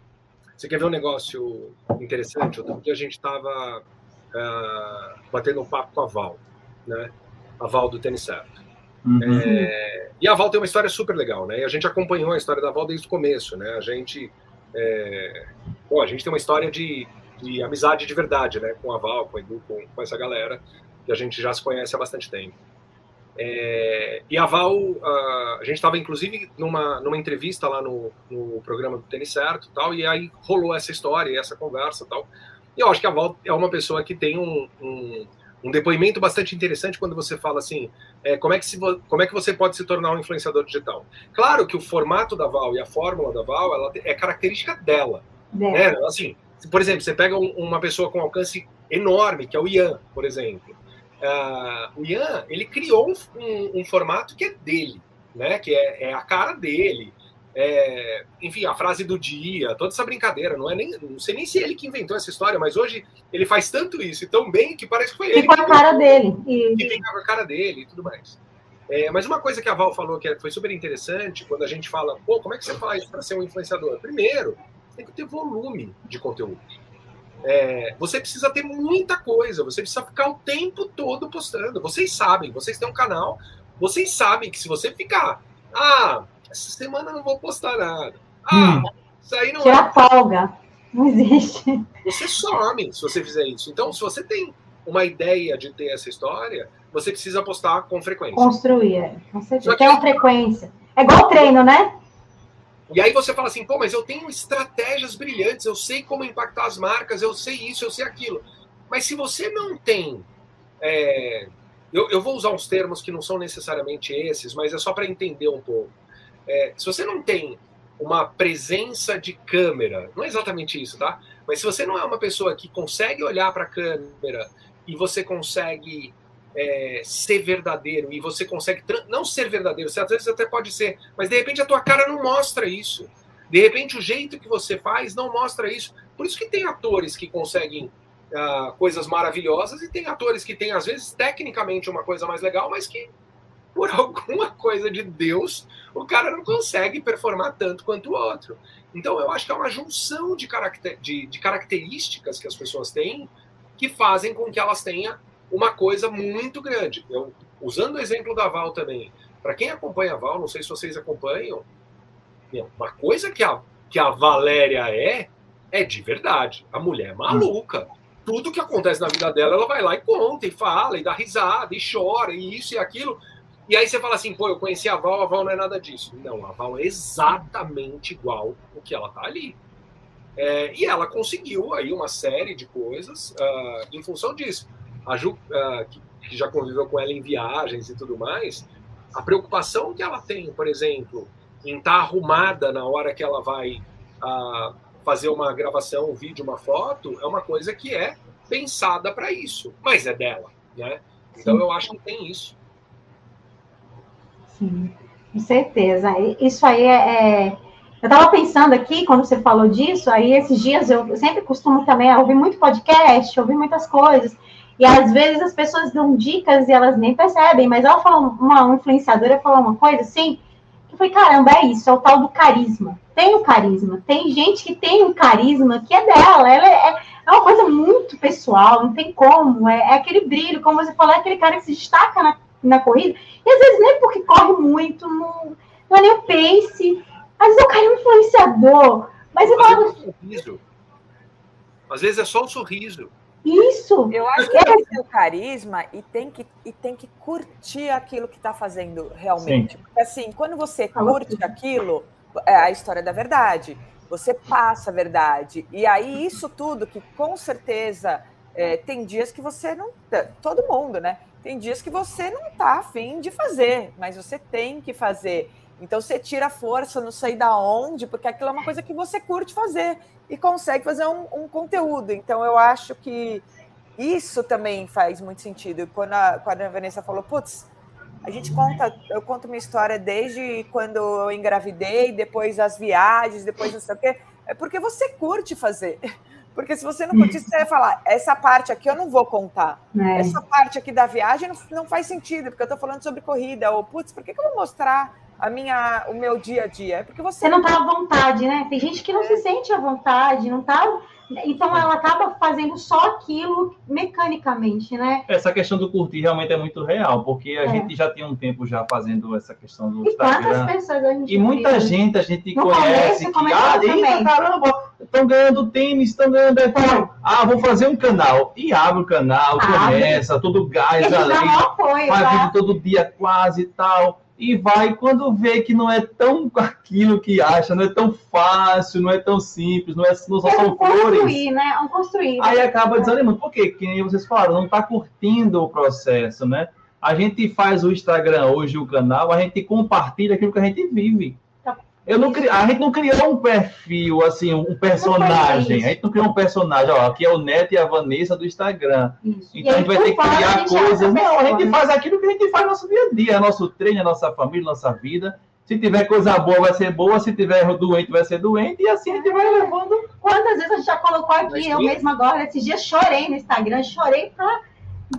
Você quer ver um negócio interessante? Outro dia a gente estava uh, ah, batendo um papo com a Val, né? A Val do Tênis Certo. Uhum. É, e a Val tem uma história super legal, né? E a gente acompanhou a história da Val desde o começo, né? A gente, é, bom, a gente tem uma história de de amizade de verdade, né? Com a Val, com a Edu, com, com essa galera que a gente já se conhece há bastante tempo. É, e a Val, a, a gente estava inclusive numa, numa entrevista lá no, no programa do Tênis Certo tal, e aí rolou essa história e essa conversa tal. E eu acho que a Val é uma pessoa que tem um, um, um depoimento bastante interessante quando você fala assim, é, como, é que se, como é que você pode se tornar um influenciador digital? Claro que o formato da Val e a fórmula da Val ela é característica dela. É. Né? Assim, por exemplo, você pega uma pessoa com alcance enorme, que é o Ian, por exemplo. Uh, o Ian, ele criou um, um, um, formato que é dele, né? Que é, é a cara dele. É, enfim, a frase do dia, toda essa brincadeira, não é nem, não sei nem se ele que inventou essa história, mas hoje ele faz tanto isso e tão bem que parece que foi ele. com a cara dele. E com a cara dele e tudo mais. É, mas uma coisa que a Val falou que foi super interessante, quando a gente fala, pô, como é que você faz para ser um influenciador? Primeiro, tem que ter volume de conteúdo. É, você precisa ter muita coisa, você precisa ficar o tempo todo postando. Vocês sabem, vocês têm um canal, vocês sabem que se você ficar, ah, essa semana não vou postar nada. Ah, hum. isso aí não Tira é. folga. Não existe. Você some se você fizer isso. Então, se você tem uma ideia de ter essa história, você precisa postar com frequência. Construir, é. Você tem uma frequência. É igual treino, né? E aí você fala assim, pô, mas eu tenho estratégias brilhantes, eu sei como impactar as marcas, eu sei isso, eu sei aquilo. Mas se você não tem. É, eu, eu, vou usar uns termos que não são necessariamente esses, mas é só para entender um pouco. É, se você não tem uma presença de câmera, não é exatamente isso, tá? Mas se você não é uma pessoa que consegue olhar para a câmera e você consegue é, ser verdadeiro e você consegue não ser verdadeiro, você às vezes até pode ser, mas de repente a tua cara não mostra isso. De repente o jeito que você faz não mostra isso. Por isso que tem atores que conseguem uh, coisas maravilhosas e tem atores que têm às vezes tecnicamente uma coisa mais legal, mas que por alguma coisa de Deus o cara não consegue performar tanto quanto o outro. Então eu acho que é uma junção de, caracter, de, de características que as pessoas têm que fazem com que elas tenham uma coisa muito grande. Eu, usando o exemplo da Val também, para quem acompanha a Val, não sei se vocês acompanham, uma coisa que a, que a Valéria é, é de verdade. A mulher é maluca. Tudo que acontece na vida dela, ela vai lá e conta, e fala, e dá risada, e chora, e isso e aquilo. E aí você fala assim, pô, eu conheci a Val, a Val não é nada disso. Não, a Val é exatamente igual o que ela tá ali. É, e ela conseguiu aí uma série de coisas uh, em função disso. A Ju, uh, que, que, já conviveu com ela em viagens e tudo mais, a preocupação que ela tem, por exemplo, em estar tá arrumada na hora que ela vai uh, fazer uma gravação, um vídeo, uma foto, é uma coisa que é pensada para isso, mas é dela, né? Então Sim. eu acho que tem isso. Sim, com certeza. Isso aí é, é... Eu estava pensando aqui, quando você falou disso, aí esses dias eu sempre costumo também ouvir muito podcast, ouvir muitas coisas, e às vezes as pessoas dão dicas e elas nem percebem, mas ela falou, uma influenciadora falou uma coisa assim, que foi, caramba, é isso, é o tal do carisma. Tem o carisma, tem gente que tem um carisma que é dela, ela é, é uma coisa muito pessoal, não tem como, é, é aquele brilho, como você falou, é aquele cara que se destaca na na corrida, e às vezes nem porque corre muito, não, não é nem o pace, às vezes o cara é um influenciador, mas eu falo... É. Às vezes é só um sorriso. Isso. Eu acho que tem que ter o carisma e tem que, e tem que curtir aquilo que está fazendo realmente. Sim. Porque assim, quando você curte aquilo, é a história da verdade. Você passa a verdade. E aí, isso tudo que com certeza é, tem dias que você não. Todo mundo, né? Tem dias que você não está afim de fazer, mas você tem que fazer. Então você tira força, não sei da onde, porque aquilo é uma coisa que você curte fazer e consegue fazer um, um conteúdo. Então eu acho que isso também faz muito sentido. Quando a, quando a Vanessa falou, putz, a gente conta, eu conto minha história desde quando eu engravidei, depois as viagens, depois não sei o quê. É porque você curte fazer. Porque se você não curtisse, você ia falar, essa parte aqui eu não vou contar. É. Essa parte aqui da viagem não, não faz sentido, porque eu estou falando sobre corrida. Ou, putz, por que, que eu vou mostrar a minha, o meu dia a dia? É porque você. Você não está à vontade, né? Tem gente que não é. se sente à vontade, não está então ela acaba fazendo só aquilo mecanicamente, né? Essa questão do curtir realmente é muito real, porque a é. gente já tem um tempo já fazendo essa questão do e Instagram. pessoas a gente E muita viu? gente a gente no conhece que, ah, eita, caramba, estão ganhando tênis, estão ganhando é. Ah, vou fazer um canal. E abre o canal, ah, começa, todo gás ali, faz vídeo todo dia quase e tal e vai quando vê que não é tão aquilo que acha, não é tão fácil, não é tão simples, não, é, não só é são um flores. Construir, né? É um construir. Aí acaba desanimando. Por quê? Que nem vocês falaram, não está curtindo o processo, né? A gente faz o Instagram hoje, o canal, a gente compartilha aquilo que a gente vive. Eu não cri... A gente não criou um perfil, assim, um personagem. A gente não criou um personagem. Ó, aqui é o Neto e a Vanessa do Instagram. Isso. Então a gente vai ter que criar coisas. Não, a gente faz aquilo que a gente faz no nosso dia a dia. Nosso treino, nossa família, nossa vida. Se tiver coisa boa, vai ser boa. Se tiver doente, vai ser doente. E assim a gente vai levando. Quantas vezes a gente já colocou aqui? Eu mesma agora, esses dias chorei no Instagram, chorei pra.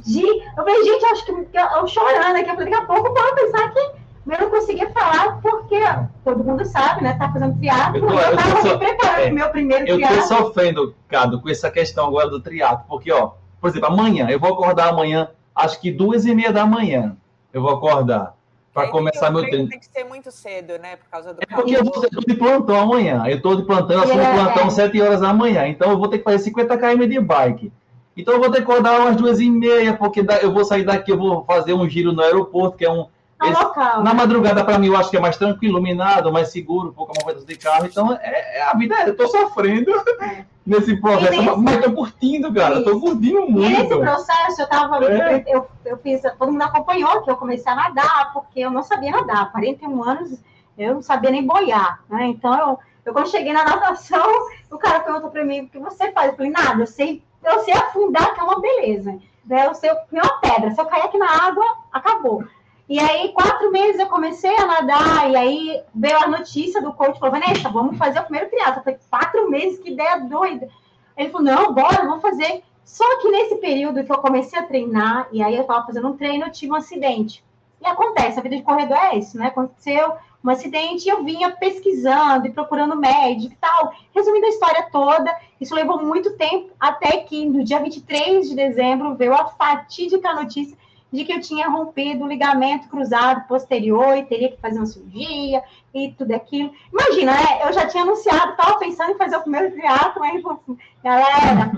De... Eu falei, gente, acho que eu chorando aqui. Daqui a pouco eu vou pensar que eu não conseguia falar porque todo mundo sabe, né? Tá fazendo triatlo. Eu, tô, eu, tava me preparando é, meu primeiro eu triatlo. Eu tô sofrendo, Cado, com essa questão agora do triatlo, porque, ó, por exemplo, amanhã, eu vou acordar amanhã, acho que duas e meia da manhã, eu vou acordar para começar meu treino. Tem que ser muito cedo, né? Por causa do. É porque eu estou de plantão amanhã. Eu estou de plantão, eu assumo é, plantão é. 7 horas da manhã. Então eu vou ter que fazer 50 km de bike. Então eu vou ter que acordar umas duas e meia, porque eu vou sair daqui, eu vou fazer um giro no aeroporto, que é um, esse, local. Na madrugada, para mim, eu acho que é mais tranquilo, iluminado, mais seguro, pouca movimento de carro. Então, é, é, a vida é, eu tô sofrendo é. nesse processo, nesse... mas tô curtindo, cara. Isso. Tô curtindo muito. E nesse processo, eu tava. É. Eu, eu fiz, todo mundo acompanhou que eu comecei a nadar, porque eu não sabia nadar. 41 anos, eu não sabia nem boiar. Né? Então, eu, eu quando cheguei na natação, o cara perguntou para mim: o que você faz? Eu falei: nada, eu sei, eu sei afundar, que é uma beleza. Né? Eu sei, uma pedra. Se eu cair aqui na água, acabou. E aí, quatro meses eu comecei a nadar, e aí veio a notícia do coach, falou, Vanessa, vamos fazer o primeiro triatlo. Eu falei, quatro meses, que ideia doida. Ele falou, não, bora, vamos fazer. Só que nesse período que eu comecei a treinar, e aí eu estava fazendo um treino, eu tive um acidente. E acontece, a vida de corredor é isso, né? Aconteceu um acidente e eu vinha pesquisando e procurando médico e tal. Resumindo a história toda, isso levou muito tempo, até que no dia 23 de dezembro veio a fatídica notícia de que eu tinha rompido o ligamento cruzado posterior e teria que fazer uma cirurgia e tudo aquilo. Imagina, né? Eu já tinha anunciado, estava pensando em fazer o primeiro triatlo, aí assim, galera,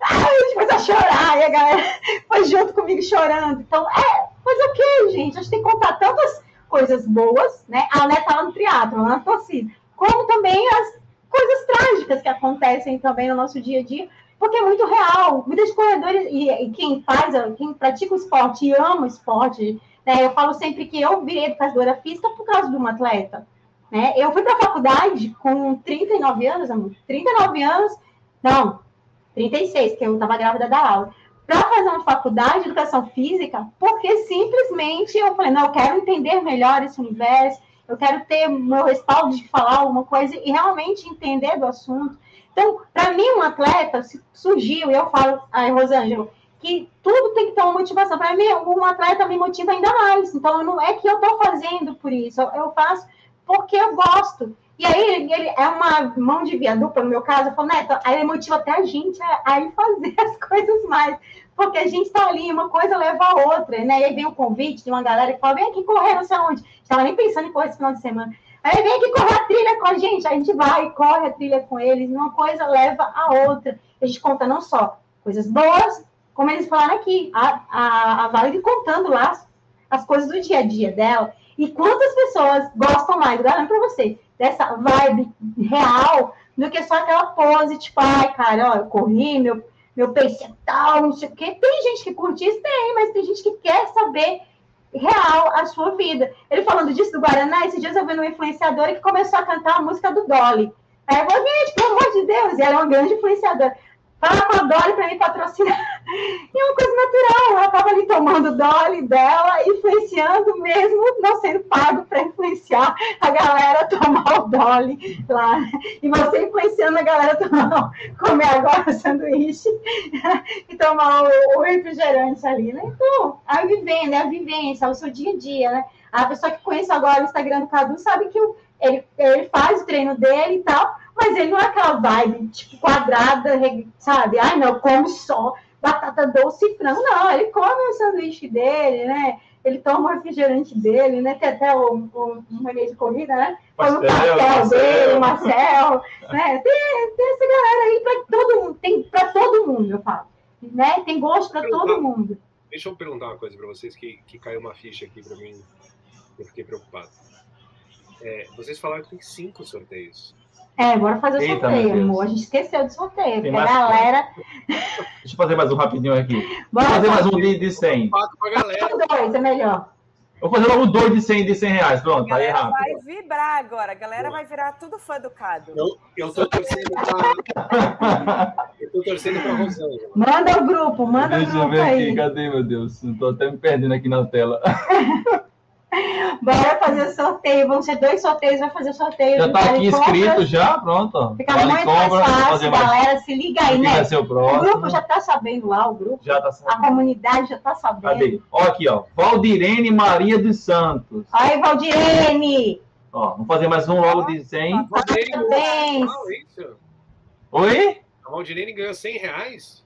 a gente começou a chorar, e a galera foi junto comigo chorando. Então, é, fazer o quê, gente? A gente tem que contar tantas coisas boas, né? A Né estava no triatlo, na torcida, como também as coisas trágicas que acontecem também no nosso dia a dia, porque é muito real. Muitos corredores, e, e quem faz, quem pratica o esporte e ama o esporte, né? Eu falo sempre que eu virei educadora física por causa de uma atleta. Né? Eu fui para a faculdade com 39 anos, amor. 39 anos, não, 36, que eu estava grávida da aula. Para fazer uma faculdade de educação física, porque simplesmente eu falei, não, eu quero entender melhor esse universo, eu quero ter meu respaldo de falar alguma coisa e realmente entender do assunto. Então, para mim, um atleta surgiu, e eu falo, aí, Rosângela, que tudo tem que ter uma motivação. Para mim, um atleta me motiva ainda mais. Então, não é que eu estou fazendo por isso, eu faço porque eu gosto. E aí, ele, é uma mão de via dupla, no meu caso, eu falo, Neto, aí ele motiva até a gente a, a fazer as coisas mais. Porque a gente está ali, uma coisa leva a outra, né? E aí vem o convite de uma galera que fala, vem aqui correr, não sei onde. Estava nem pensando em correr esse final de semana. Aí vem aqui correr a trilha com a gente, a gente vai, corre a trilha com eles, uma coisa leva a outra. A gente conta não só coisas boas, como eles falaram aqui, a, a, a contando lá as, as coisas do dia a dia dela. E quantas pessoas gostam mais, garanto para você, dessa vibe real, do que só aquela pose, tipo, ai, cara, ó, eu corri, meu, meu pace é tal, não sei o quê. Tem gente que curte isso, tem, mas tem gente que quer saber real a sua vida. Ele falando disso do Guaraná, esses dias eu vi uma influenciadora que começou a cantar a música do Dolly. Aí eu falei, gente, pelo amor de Deus, e ela é uma grande influenciadora fala com a Dolly para me patrocinar. E é uma coisa natural, ela estava ali tomando o Dolly dela, influenciando mesmo não sendo pago para influenciar a galera a tomar o Dolly lá. E você influenciando a galera a tomar, comer agora o sanduíche e tomar o, refrigerante ali, né? Então, a vivência, a vivência, o seu dia a dia, né? A pessoa que conhece agora o Instagram do Cadu sabe que ele, ele faz o treino dele e tal, mas ele não é aquela vibe, tipo, quadrada, sabe? Ai, não, come só batata doce e frango. Não, ele come o sanduíche dele, né? Ele toma o refrigerante dele, né? Tem até o, o, um de corrida, né? Come o pastel dele, o Marcel, né? Tem, tem essa galera aí para todo mundo, tem para todo mundo, eu falo. Né? Tem gosto para todo mundo. Deixa eu perguntar uma coisa para vocês que, que caiu uma ficha aqui para mim. Eu fiquei preocupado. É, vocês falaram que tem cinco sorteios. É, bora fazer o Eita, sorteio, amor. A gente esqueceu do sorteio, porque a galera. Deixa eu fazer mais um rapidinho aqui. Bora fazer mais um de, de 100. Dois, é melhor. Vou fazer logo dois de 100, de 100 reais. Pronto, aí é rápido. vai vibrar agora. A galera vai virar tudo fã do Cado. Eu, eu tô torcendo pra. eu tô torcendo pra Rosângela. Manda o grupo, manda Deixa o grupo. Deixa eu ver aí. aqui, cadê, meu Deus? Tô até me perdendo aqui na tela. Bora fazer o sorteio. Vão ser dois sorteios, vai fazer o sorteio. Já tá aqui inscrito, já? Pronto. Fica vale muito compra, mais fácil, galera. Mais... Se liga aí, né? Ser o, próximo. o grupo já tá sabendo lá, o grupo. Já tá sabendo. A comunidade já tá sabendo. Cadê? Ó, aqui, ó. Valdirene Maria dos Santos. Aí, Valdirene! Ó, vamos fazer mais um logo de 100. Parabéns! Oi? A Valdirene ganhou 100 reais?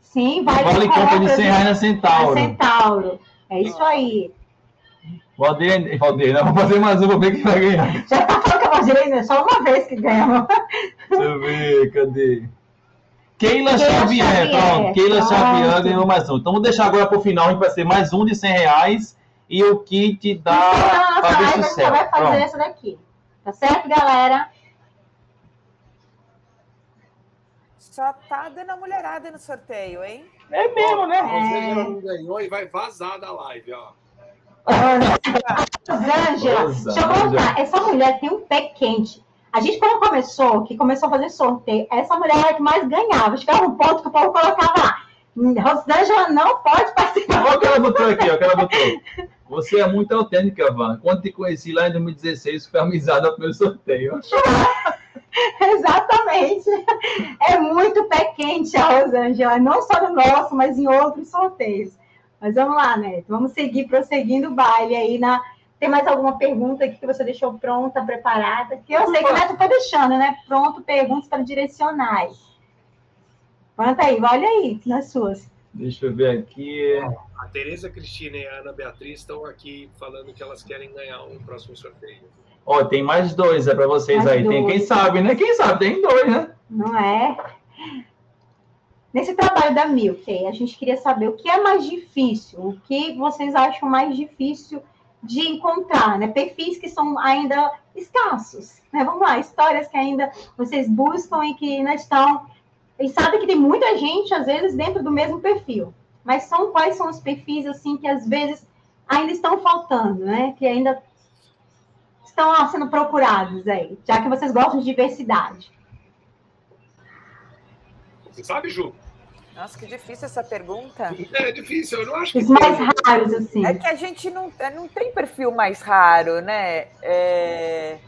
Sim, vai. Vale compra de 100 reais na Centauro. Na Centauro. É isso aí. Valdir, Valdir, não, vou fazer mais um, vou ver quem vai ganhar. Já tá falando que a Valdir é só uma vez que ganha. Deixa eu ver, cadê? Keila, Keila Xavier, Xavier, pronto. Keila pronto. Xavier ganhou mais um. Então vou deixar agora para o final, a gente vai ser mais um de 100 reais e o kit da então, Fabrício Você vai fazer pronto. essa daqui. Tá certo, galera? Só tá dando a mulherada no sorteio, hein? É mesmo, né? É. Você já não ganhou e vai vazar da live, ó. Rosângela, deixa eu contar. Essa mulher tem um pé quente. A gente, quando começou, que começou a fazer sorteio, essa mulher era a que mais ganhava. Chegava um ponto que o povo colocava lá. Rosângela não pode participar. Olha o que ela botou aqui, ó, que ela botou. Você é muito autêntica, Van. Quando te conheci lá em 2016, foi amizade ao primeiro sorteio. Exatamente. É muito pé quente a Rosângela, não só no nosso, mas em outros sorteios. Mas vamos lá, Neto. Vamos seguir prosseguindo o baile aí na. Tem mais alguma pergunta aqui que você deixou pronta, preparada? Que eu sei que o Neto foi deixando, né? Pronto, perguntas para direcionais. Conta aí, olha aí nas suas. Deixa eu ver aqui. A Tereza Cristina e a Ana Beatriz estão aqui falando que elas querem ganhar um próximo sorteio. Ó, tem mais dois, é para vocês mais aí. Dois. Tem quem sabe, né? Quem sabe, tem dois, né? Não é? Nesse trabalho da Milk, a gente queria saber o que é mais difícil, o que vocês acham mais difícil de encontrar, né? Perfis que são ainda escassos, né? Vamos lá, histórias que ainda vocês buscam e que ainda estão. E sabe que tem muita gente, às vezes, dentro do mesmo perfil. Mas são quais são os perfis, assim, que às vezes ainda estão faltando, né? Que ainda estão sendo procurados aí, já que vocês gostam de diversidade. Você sabe, Ju? Nossa, que difícil essa pergunta. É difícil, eu não acho que. Os mais raros, assim. É que a gente não, é, não tem perfil mais raro, né? É...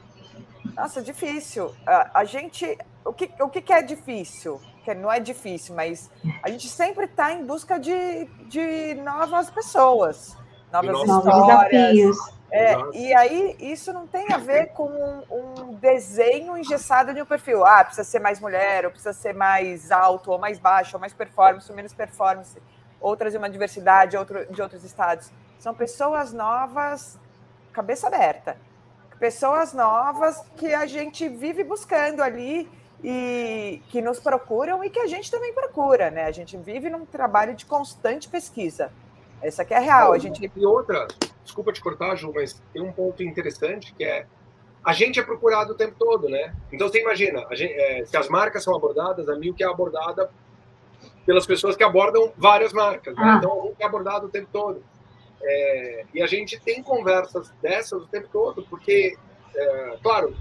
Nossa, difícil. A, a, gente. O que, o que é difícil? Que não é difícil, mas a gente sempre está em busca de, de novas pessoas, novas histórias. Desafios. É, e aí, isso não tem a ver com um, um, desenho engessado de um perfil. Ah, precisa ser mais mulher, ou precisa ser mais alto, ou mais baixo, ou mais performance, ou menos performance, outras de uma diversidade outro, de outros estados. São pessoas novas, cabeça aberta. Pessoas novas que a gente vive buscando ali e que nos procuram e que a gente também procura, né? A gente vive num trabalho de constante pesquisa. Essa aqui é a real. A gente... E outra, desculpa te cortar, Ju, mas tem um ponto interessante que é a gente é procurado o tempo todo, né? Então você imagina, gente, é, se as marcas são abordadas, a Milk é abordada pelas pessoas que abordam várias marcas, né? ah. então a é abordado o tempo todo. É, e a gente tem conversas dessas o tempo todo, porque, é, claro,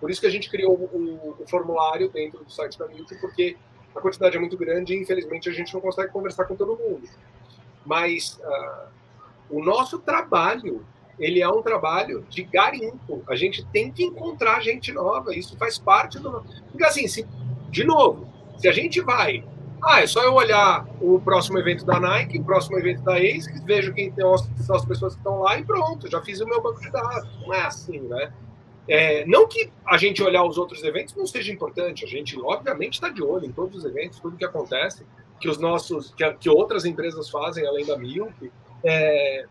por isso que a gente criou o, o, o, formulário dentro do site da Milk, porque a quantidade é muito grande e infelizmente a gente não consegue conversar com todo mundo. Mas uh, o nosso trabalho, ele é um trabalho de garimpo. A gente tem que encontrar gente nova. Isso faz parte do. Porque assim, se, de novo, se a gente vai ah, é só eu olhar o próximo evento da Nike, o próximo evento da ACE, vejo quem tem as, as pessoas que estão lá e pronto, já fiz o meu banco de dados. Não é assim, né? É, não que a gente olhar os outros eventos não seja importante, a gente obviamente está de olho em todos os eventos, tudo que acontece, que os nossos, que, que outras empresas fazem além da Milk. É...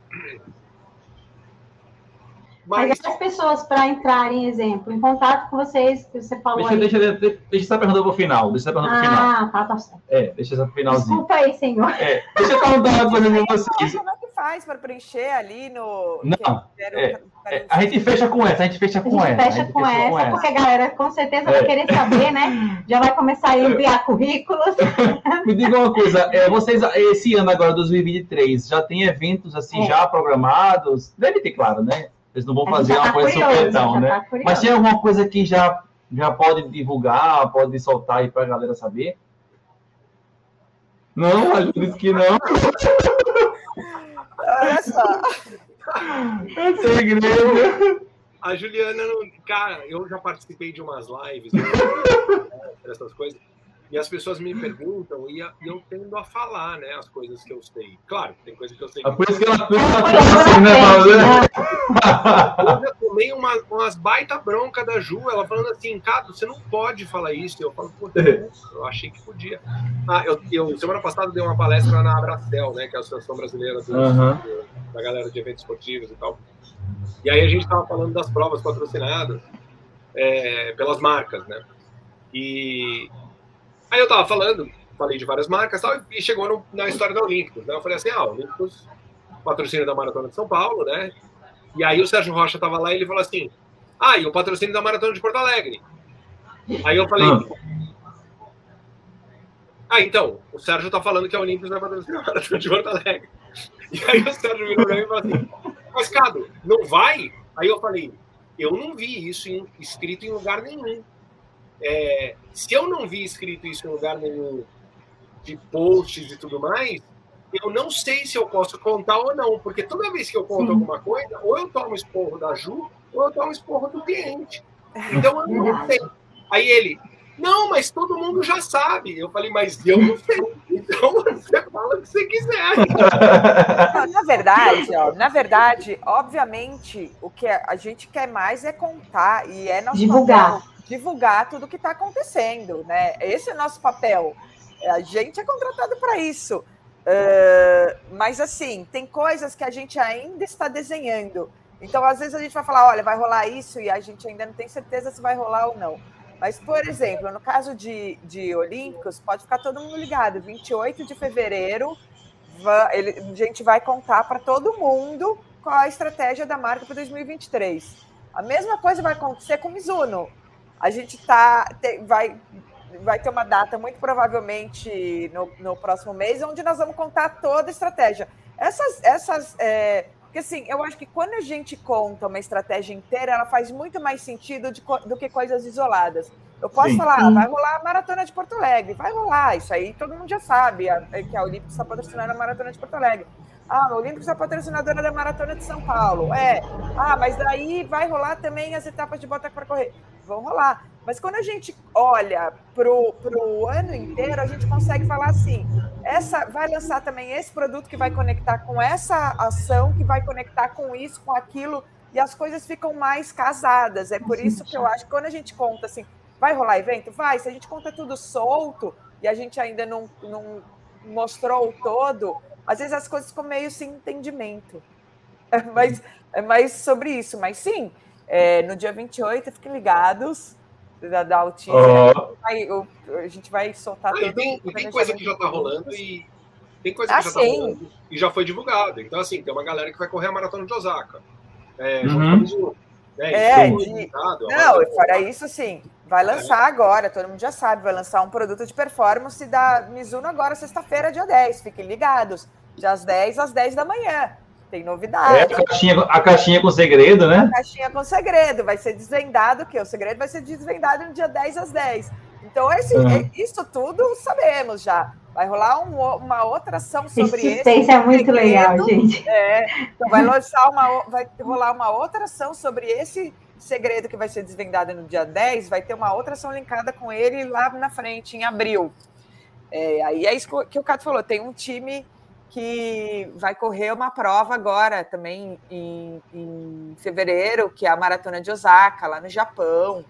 Mas... Mas as pessoas para entrarem, exemplo, em contato com vocês, que você falou deixa, aí. Deixa, deixa, deixa essa pergunta para o final. Deixa essa pergunta ah, final. Ah, tá, tá certo. É, deixa essa finalzinho. Desculpa aí, senhor. É, deixa eu perguntar uma coisa para vocês. Como é que faz para preencher ali no... Não, é, é, a gente fecha com essa, a gente fecha com a gente essa. Fecha com, essa, com essa, porque a galera com certeza vai é. querer saber, né? Já vai começar a enviar currículos. Me diga uma coisa, é, vocês, esse ano agora, 2023, já tem eventos assim, é. já programados? Deve ter, claro, né? Eles não vão fazer uma tá coisa curioso, supetão, né? Tá Mas tem alguma coisa que já, já pode divulgar, pode soltar aí para a galera saber? Não, a disse que não. Olha só. É segredo. A Juliana, cara, eu já participei de umas lives, né, essas coisas, e as pessoas me perguntam e, eu tendo a falar, né, as coisas que eu sei. Claro, tem coisas que eu sei. É por isso que ela assim, né, Paulo? Eu tomei uma, umas baita bronca da Ju, ela falando assim, Cado, você não pode falar isso. Eu falo, pô, eu achei que podia. Ah, eu, eu semana passada dei uma palestra na Abracel, né, que é a Associação Brasileira do, uhum da galera de eventos esportivos e tal. E aí a gente estava falando das provas patrocinadas é, pelas marcas, né? E aí eu estava falando, falei de várias marcas tal, e chegou no, na história da Olímpicos, né? Eu falei assim, ah, Olímpicos, patrocínio da Maratona de São Paulo, né? E aí o Sérgio Rocha estava lá e ele falou assim, ah, e o patrocínio da Maratona de Porto Alegre. Aí eu falei, ah, ah então, o Sérgio está falando que a Olímpicos vai patrocinar a Maratona de Porto Alegre. E aí o Sérgio virou pra mim e falou assim: Mas, Cado, não vai? Aí eu falei: Eu não vi isso em, escrito em lugar nenhum. É, se eu não vi escrito isso em lugar nenhum de posts e tudo mais, eu não sei se eu posso contar ou não, porque toda vez que eu conto Sim. alguma coisa, ou eu tomo esporro da Ju, ou eu tomo esporro do cliente. Então eu não sei. Aí ele, não, mas todo mundo já sabe. Eu falei, mas eu não sei. Então você fala o que você quiser. Na verdade, ó, na verdade, obviamente, o que a gente quer mais é contar e é nosso divulgar, papel, divulgar tudo o que está acontecendo, né? Esse é o nosso papel. A gente é contratado para isso. Uh, mas assim, tem coisas que a gente ainda está desenhando. Então, às vezes a gente vai falar, olha, vai rolar isso e a gente ainda não tem certeza se vai rolar ou não. Mas, por exemplo, no caso de, de Olímpicos, pode ficar todo mundo ligado. 28 de fevereiro, ele, a gente vai contar para todo mundo qual a estratégia da marca para 2023. A mesma coisa vai acontecer com o Mizuno. A gente tá, vai, vai ter uma data, muito provavelmente no, no próximo mês, onde nós vamos contar toda a estratégia. Essas, essas é, porque assim, eu acho que quando a gente conta uma estratégia inteira, ela faz muito mais sentido de, do que coisas isoladas. Eu posso Sim. falar, vai rolar a maratona de Porto Alegre, vai rolar, isso aí todo mundo já sabe, a, que a Olímpica está patrocinando a maratona de Porto Alegre. Ah, a Olímpica é patrocinadora da maratona de São Paulo. É. Ah, mas daí vai rolar também as etapas de bota para correr. Vão rolar. Mas quando a gente olha para o ano inteiro, a gente consegue falar assim: essa vai lançar também esse produto que vai conectar com essa ação, que vai conectar com isso, com aquilo, e as coisas ficam mais casadas. É por isso que eu acho que quando a gente conta assim, vai rolar evento? Vai. Se a gente conta tudo solto e a gente ainda não, não mostrou o todo, às vezes as coisas ficam meio sem entendimento. É mais, é mais sobre isso. Mas sim, é, no dia 28, fiquem ligados da, da Altinha. Oh. a gente vai soltar ah, tudo. E tem, e tem coisa que já está rolando e tem coisa que ah, já está rolando e já foi divulgado. Então, assim, tem uma galera que vai correr a maratona de Osaka. É, uhum. Né, é, de... Não, fora isso, sim. Vai lançar é. agora, todo mundo já sabe, vai lançar um produto de performance da Mizuno agora, sexta-feira, dia 10. Fiquem ligados. Das 10 às 10 da manhã. Tem novidade. É, a, caixinha, a caixinha com segredo, né? A caixinha com segredo. Vai ser desvendado o quê? O segredo vai ser desvendado no dia 10 às 10. Então, esse, uhum. isso tudo sabemos já. Vai rolar um, uma outra ação sobre esse. Isso é muito segredo. legal, gente. É, então vai, lançar uma, vai rolar uma outra ação sobre esse segredo que vai ser desvendado no dia 10. Vai ter uma outra ação linkada com ele lá na frente, em abril. É, aí é isso que o Cato falou: tem um time que vai correr uma prova agora também em, em fevereiro, que é a Maratona de Osaka, lá no Japão,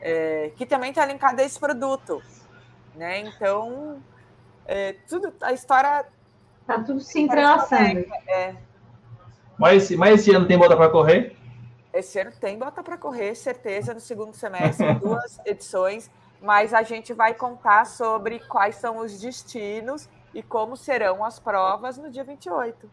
é, que também está linkada a esse produto. Né? Então, é, tudo, a história. Está tudo se entrelaçando. É. Mas, mas esse ano tem bota para correr? Esse ano tem bota para correr, certeza, no segundo semestre, duas edições, mas a gente vai contar sobre quais são os destinos e como serão as provas no dia 28.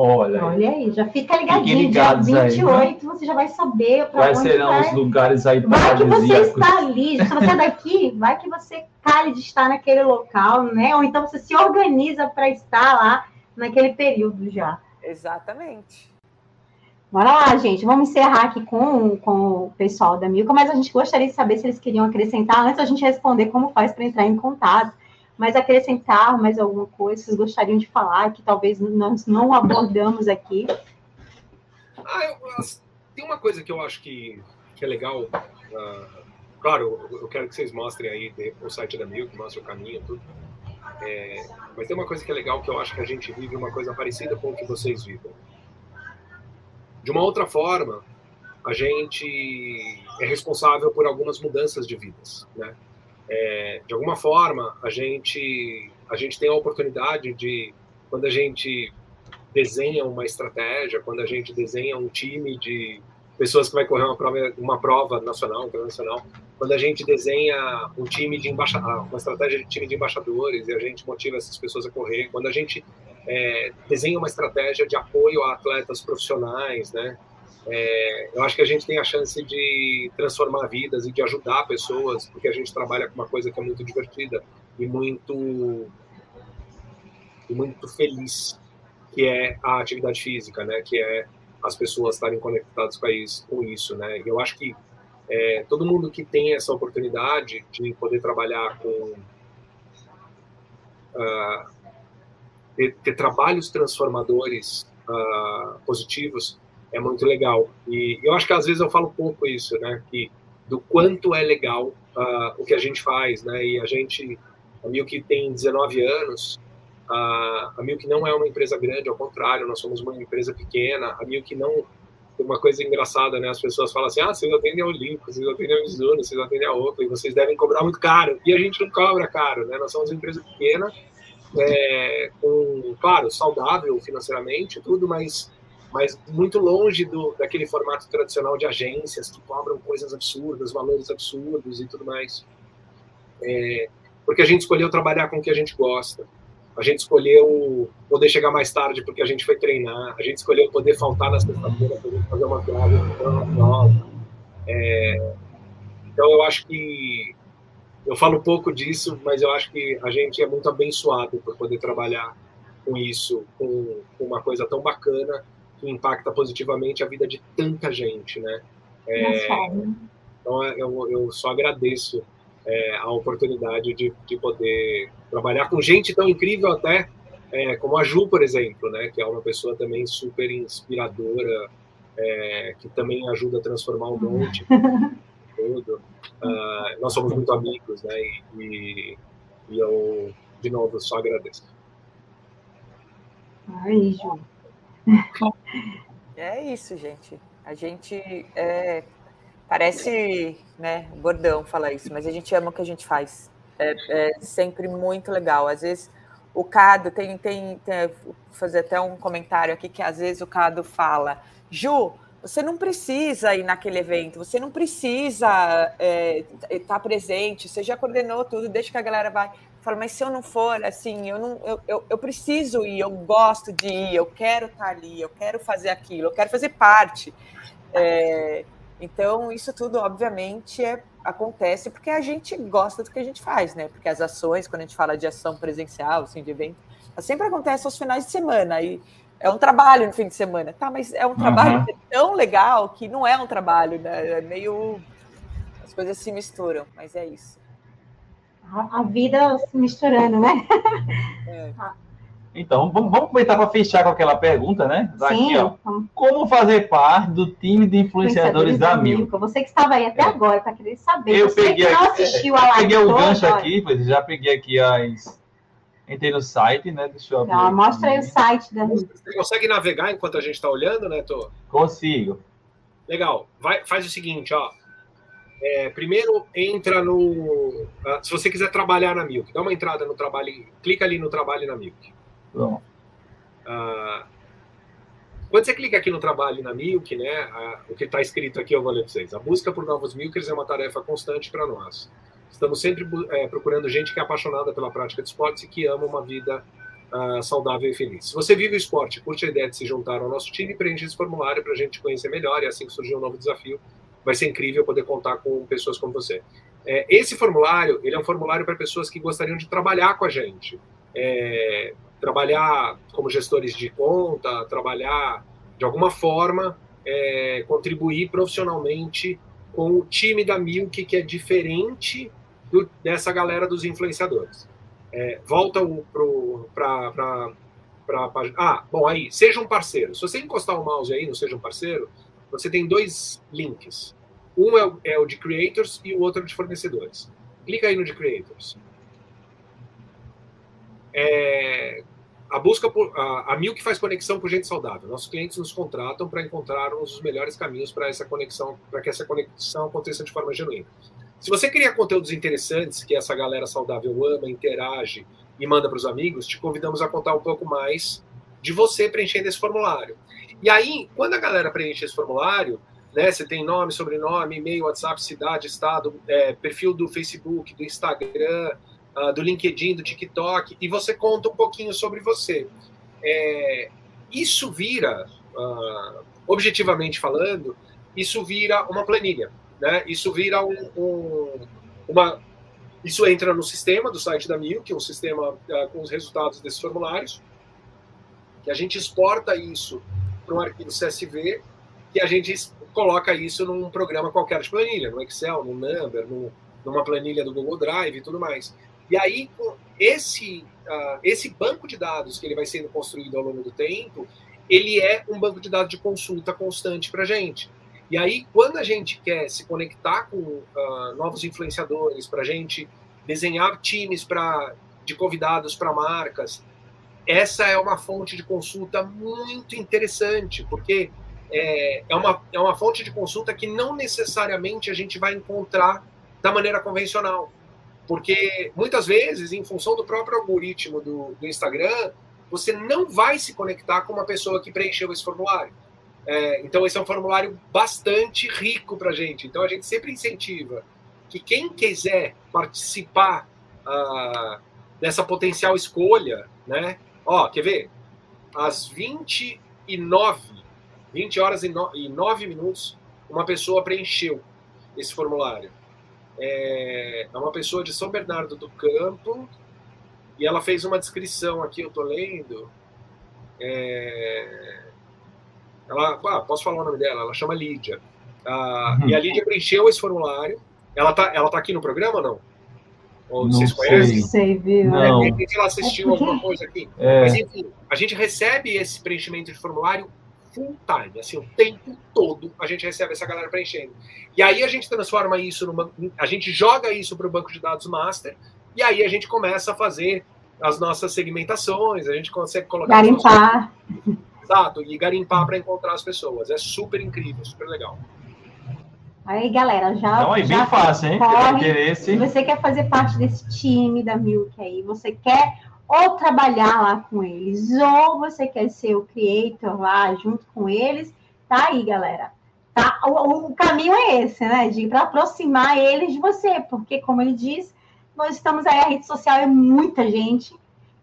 Olha, Olha aí, já fica ligadinho. Dia 28 aí, né? você já vai saber para Quais serão vai. os lugares aí Vai que você está ali, se você é daqui, vai que você cale de estar naquele local, né? Ou então você se organiza para estar lá naquele período já. Exatamente. Bora lá, gente. Vamos encerrar aqui com, com o pessoal da Milka, mas a gente gostaria de saber se eles queriam acrescentar, antes a gente responder como faz para entrar em contato mas acrescentar mais alguma coisa, vocês gostariam de falar, que talvez nós não abordamos aqui? Ah, eu, tem uma coisa que eu acho que, que é legal. Uh, claro, eu quero que vocês mostrem aí o site da Mil, que mostra o caminho, tudo. É, mas tem uma coisa que é legal que eu acho que a gente vive uma coisa parecida com o que vocês vivem. De uma outra forma, a gente é responsável por algumas mudanças de vidas, né? É, de alguma forma, a gente, a gente tem a oportunidade de, quando a gente desenha uma estratégia, quando a gente desenha um time de pessoas que vai correr uma prova, uma prova nacional, internacional, quando a gente desenha um time de embaixadores, uma estratégia de time de embaixadores e a gente motiva essas pessoas a correr, quando a gente é, desenha uma estratégia de apoio a atletas profissionais, né? É, eu acho que a gente tem a chance de transformar vidas e de ajudar pessoas, porque a gente trabalha com uma coisa que é muito divertida e muito e muito feliz, que é a atividade física, né? Que é as pessoas estarem conectadas com isso, com isso né? Eu acho que é, todo mundo que tem essa oportunidade de poder trabalhar com uh, ter, ter, trabalhos transformadores uh, positivos é muito legal. E eu acho que às vezes eu falo pouco isso, né? Que do quanto é legal uh, o que a gente faz, né? E a gente, a Milk tem 19 anos, uh, a Milk não é uma empresa grande, ao contrário, nós somos uma empresa pequena. A Milk não uma coisa engraçada, né? As pessoas falam assim: ah, vocês atendem a Olimpo, vocês atendem a Mizuno, vocês atendem a Oakley, vocês devem cobrar muito caro. E a gente não cobra caro, né? Nós somos uma empresa pequena é, com, claro, saudável financeiramente, tudo, mas, mas muito longe do, daquele formato tradicional de agências que cobram coisas absurdas, valores absurdos e tudo mais. É, porque a gente escolheu trabalhar com o que a gente gosta. A gente escolheu poder chegar mais tarde porque a gente foi treinar. A gente escolheu poder faltar na sexta-feira para fazer uma viagem nova. É, então, eu acho que eu falo pouco disso, mas eu acho que a gente é muito abençoado por poder trabalhar com isso, com, com uma coisa tão bacana que impacta positivamente a vida de tanta gente, né? É, então eu, eu só agradeço é, a oportunidade de, de poder trabalhar com gente tão incrível até é, como a Ju, por exemplo, né? Que é uma pessoa também super inspiradora, é, que também ajuda a transformar o monte. tudo. Uh, nós somos muito amigos, né? E, e, eu, de novo, só agradeço. Ai, Ju. É isso, gente. A gente é, parece, né, bordão falar isso, mas a gente ama o que a gente faz. É, é sempre muito legal. Às vezes o Cado tem, tem, tem fazer até um comentário aqui que às vezes o Cado fala, Ju, você não precisa ir naquele evento, você não precisa é, estar presente, você já coordenou tudo, deixa que a galera vai. Fala, mas se eu não for, assim, eu, não, eu, eu, eu preciso ir, eu gosto de ir, eu quero estar ali, eu quero fazer aquilo, eu quero fazer parte. É, então, isso tudo, obviamente, é, acontece porque a gente gosta do que a gente faz, né? Porque as ações, quando a gente fala de ação presencial, assim, de evento, sempre acontece aos finais de semana. E é um trabalho no fim de semana. Tá, mas é um trabalho uhum. tão legal que não é um trabalho, né? É meio. As coisas se misturam, mas é isso. A, a vida se misturando, né? É. Então, vamos, vamos aproveitar para fechar com aquela pergunta, né? Daqui, Sim, ó. Como fazer parte do time de influenciadores, influenciadores da Milka? Você que estava aí até é. agora, para querer saber. Eu Você peguei, que não assistiu é, a live. Peguei o gancho aqui, pois já peguei aqui as Entrei no site, né? Deixa eu abrir. Ah, mostra aí o site da Você consegue navegar enquanto a gente está olhando, né, Tô? Consigo. Legal. Vai, faz o seguinte, ó. É, primeiro entra no. Se você quiser trabalhar na Milk, dá uma entrada no trabalho. Clica ali no trabalho na Milk. Bom. Uh, quando você clica aqui no trabalho na Milk, né, uh, o que está escrito aqui eu vou ler para vocês. A busca por novos Milkers é uma tarefa constante para nós. Estamos sempre é, procurando gente que é apaixonada pela prática de esportes e que ama uma vida uh, saudável e feliz. Se você vive o esporte, curte a ideia de se juntar ao nosso time, preencha esse formulário para a gente conhecer melhor e assim que surgir um novo desafio, vai ser incrível poder contar com pessoas como você. É, esse formulário, ele é um formulário para pessoas que gostariam de trabalhar com a gente. É, trabalhar como gestores de conta, trabalhar de alguma forma, é, contribuir profissionalmente com o time da Milk, que é diferente do, dessa galera dos influenciadores. É, volta para. Ah, bom, aí, seja um parceiro. Se você encostar o mouse aí no Seja um Parceiro, você tem dois links. Um é o, é o de creators e o outro é de fornecedores. Clica aí no de creators. É, a busca por a, a Milk faz conexão por gente saudável. Nossos clientes nos contratam para encontrarmos os melhores caminhos para essa conexão, para que essa conexão aconteça de forma genuína. Se você cria conteúdos interessantes que essa galera saudável ama, interage e manda para os amigos, te convidamos a contar um pouco mais de você preenchendo esse formulário. E aí, quando a galera preenche esse formulário, né, você tem nome, sobrenome, e-mail, WhatsApp, cidade, estado, é, perfil do Facebook, do Instagram, uh, do LinkedIn, do TikTok, e você conta um pouquinho sobre você. É, isso vira, uh, objetivamente falando, isso vira uma planilha né? Isso vira um, um, uma. Isso entra no sistema do site da Milk, um sistema uh, com os resultados desses formulários, que a gente exporta isso para um arquivo CSV, que a gente coloca isso num programa qualquer de planilha, no Excel, no Number, no, numa planilha do Google Drive e tudo mais. E aí, esse, uh, esse banco de dados que ele vai sendo construído ao longo do tempo, ele é um banco de dados de consulta constante para a gente. E aí, quando a gente quer se conectar com uh, novos influenciadores, para a gente desenhar times pra, de convidados para marcas, essa é uma fonte de consulta muito interessante, porque é, é, uma, é uma fonte de consulta que não necessariamente a gente vai encontrar da maneira convencional. Porque muitas vezes, em função do próprio algoritmo do, do Instagram, você não vai se conectar com uma pessoa que preencheu esse formulário. É, então, esse é um formulário bastante rico para a gente. Então, a gente sempre incentiva que quem quiser participar uh, dessa potencial escolha, né? Ó, quer ver? Às 29, 20 horas e, no, e 9 minutos, uma pessoa preencheu esse formulário. É, é uma pessoa de São Bernardo do Campo e ela fez uma descrição aqui, eu tô lendo. É, ela, ah, posso falar o nome dela? Ela chama Lídia. Ah, uhum. E a Lídia preencheu esse formulário. Ela tá, ela tá aqui no programa ou não? Ou não vocês conhecem? Sei, viu? Não. É, ela assistiu alguma coisa aqui. É. Mas enfim, a gente recebe esse preenchimento de formulário full time, assim, o tempo todo a gente recebe essa galera preenchendo. E aí a gente transforma isso numa. A gente joga isso para o banco de dados master, e aí a gente começa a fazer as nossas segmentações, a gente consegue colocar. Garimpar. Exato, e garimpar para encontrar as pessoas. É super incrível, super legal. Aí, galera, já. Não, é já bem fácil, hein? corre. Se você quer fazer parte desse time da Milk aí, você quer ou trabalhar lá com eles, ou você quer ser o creator lá junto com eles, tá aí, galera. Tá? O, o caminho é esse, né? De para aproximar eles de você, porque, como ele diz, nós estamos aí, a rede social é muita gente,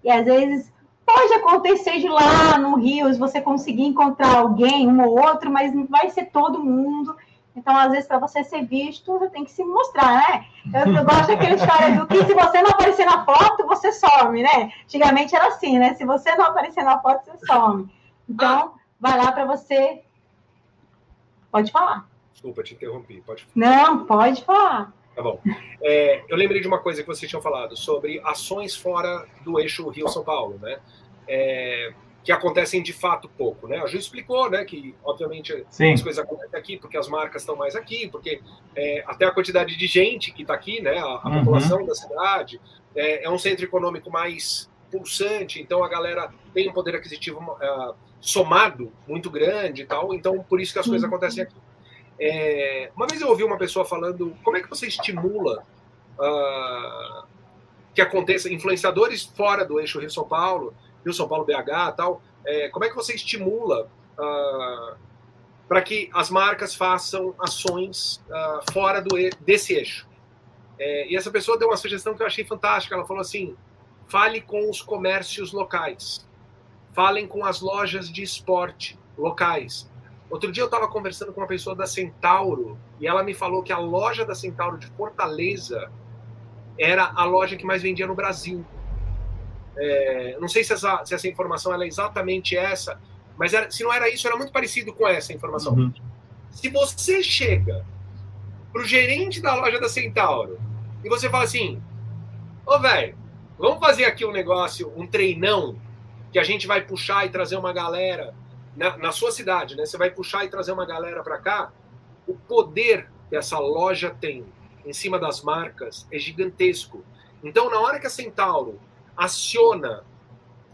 e às vezes pode acontecer de lá no Rios você conseguir encontrar alguém, um ou outro, mas não vai ser todo mundo. Então, às vezes, para você ser visto, você tem que se mostrar, né? Eu, eu gosto daquela história do que se você não aparecer na foto, você some, né? Antigamente era assim, né? Se você não aparecer na foto, você some. Então, vai lá para você. Pode falar. Desculpa, te interrompi. Pode Não, pode falar. Tá bom. É, eu lembrei de uma coisa que vocês tinham falado sobre ações fora do eixo Rio-São Paulo, né? É, que acontecem de fato pouco, né? A Ju explicou, né, que obviamente Sim. as coisas acontecem aqui porque as marcas estão mais aqui, porque é, até a quantidade de gente que está aqui, né, a, a Uhum. população da cidade é, é um centro econômico mais pulsante, então a galera tem um poder aquisitivo ah, somado muito grande e tal, então por isso que as coisas acontecem aqui. É, uma vez eu ouvi uma pessoa falando como é que você estimula ah, que aconteça influenciadores fora do eixo Rio São Paulo, Rio São Paulo BH tal, é, como é que você estimula para que as marcas façam ações ah, fora do, desse eixo? É, e essa pessoa deu uma sugestão que eu achei fantástica. Ela falou assim: fale com os comércios locais, falem com as lojas de esporte locais. Outro dia eu estava conversando com uma pessoa da Centauro e ela me falou que a loja da Centauro de Fortaleza era a loja que mais vendia no Brasil. É, não sei se essa, se essa informação é exatamente essa, mas era- se não era isso, era muito parecido com essa informação. Uhum. Se você chega pro gerente da loja da Centauro e você fala assim: Ô, velho, vamos fazer aqui um negócio, um treinão, que a gente vai puxar e trazer uma galera na, na sua cidade, né? Você vai puxar e trazer uma galera para cá. O poder que essa loja tem em cima das marcas é gigantesco. Então, na hora que a Centauro aciona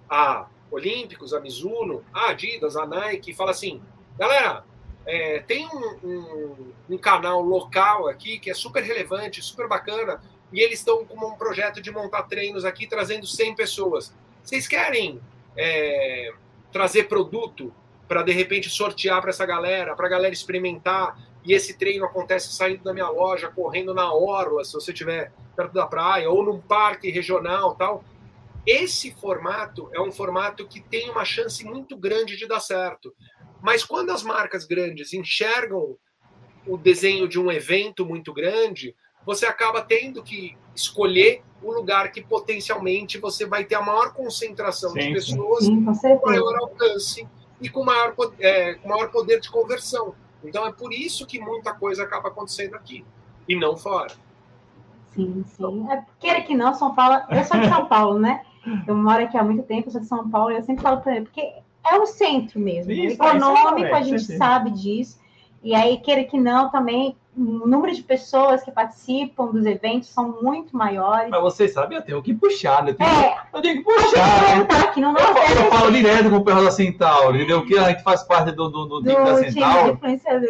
a Olímpicos, a Mizuno, a Adidas, a Nike, e fala assim: galera, é, tem um, um- um canal local aqui que é super relevante, super bacana, e eles estão com um projeto de montar treinos aqui, trazendo 100 pessoas. Vocês querem é, trazer produto para de repente sortear para essa galera, para a galera experimentar? E esse treino acontece saindo da minha loja, correndo na orla, se você estiver perto da praia, ou num parque regional tal. Esse formato é um formato que tem uma chance muito grande de dar certo. Mas quando as marcas grandes enxergam o desenho de um evento muito grande, você acaba tendo que escolher o lugar que potencialmente você vai ter a maior concentração de Sim, sim. pessoas Sim, com maior alcance e com maior, é, com maior poder de conversão. Então é por isso que muita coisa acaba acontecendo aqui e não fora. Sim, sim. É, queira que não, São Paulo. Eu sou de São Paulo, né? Eu moro aqui há muito tempo, sou de São Paulo, e eu sempre falo para ele, porque é o centro mesmo. Isso, econômico, isso é, a gente sim, sabe disso. E aí, queira que não, também o número de pessoas que participam dos eventos são muito maiores. Mas vocês sabem, eu tenho que puxar, né? Eu tenho, É, eu tenho que puxar, né? tá aqui no Eu, falo- eu falo direto com o pessoal da Centauro, entendeu? Que a gente faz parte do, do, do, do da Centauro.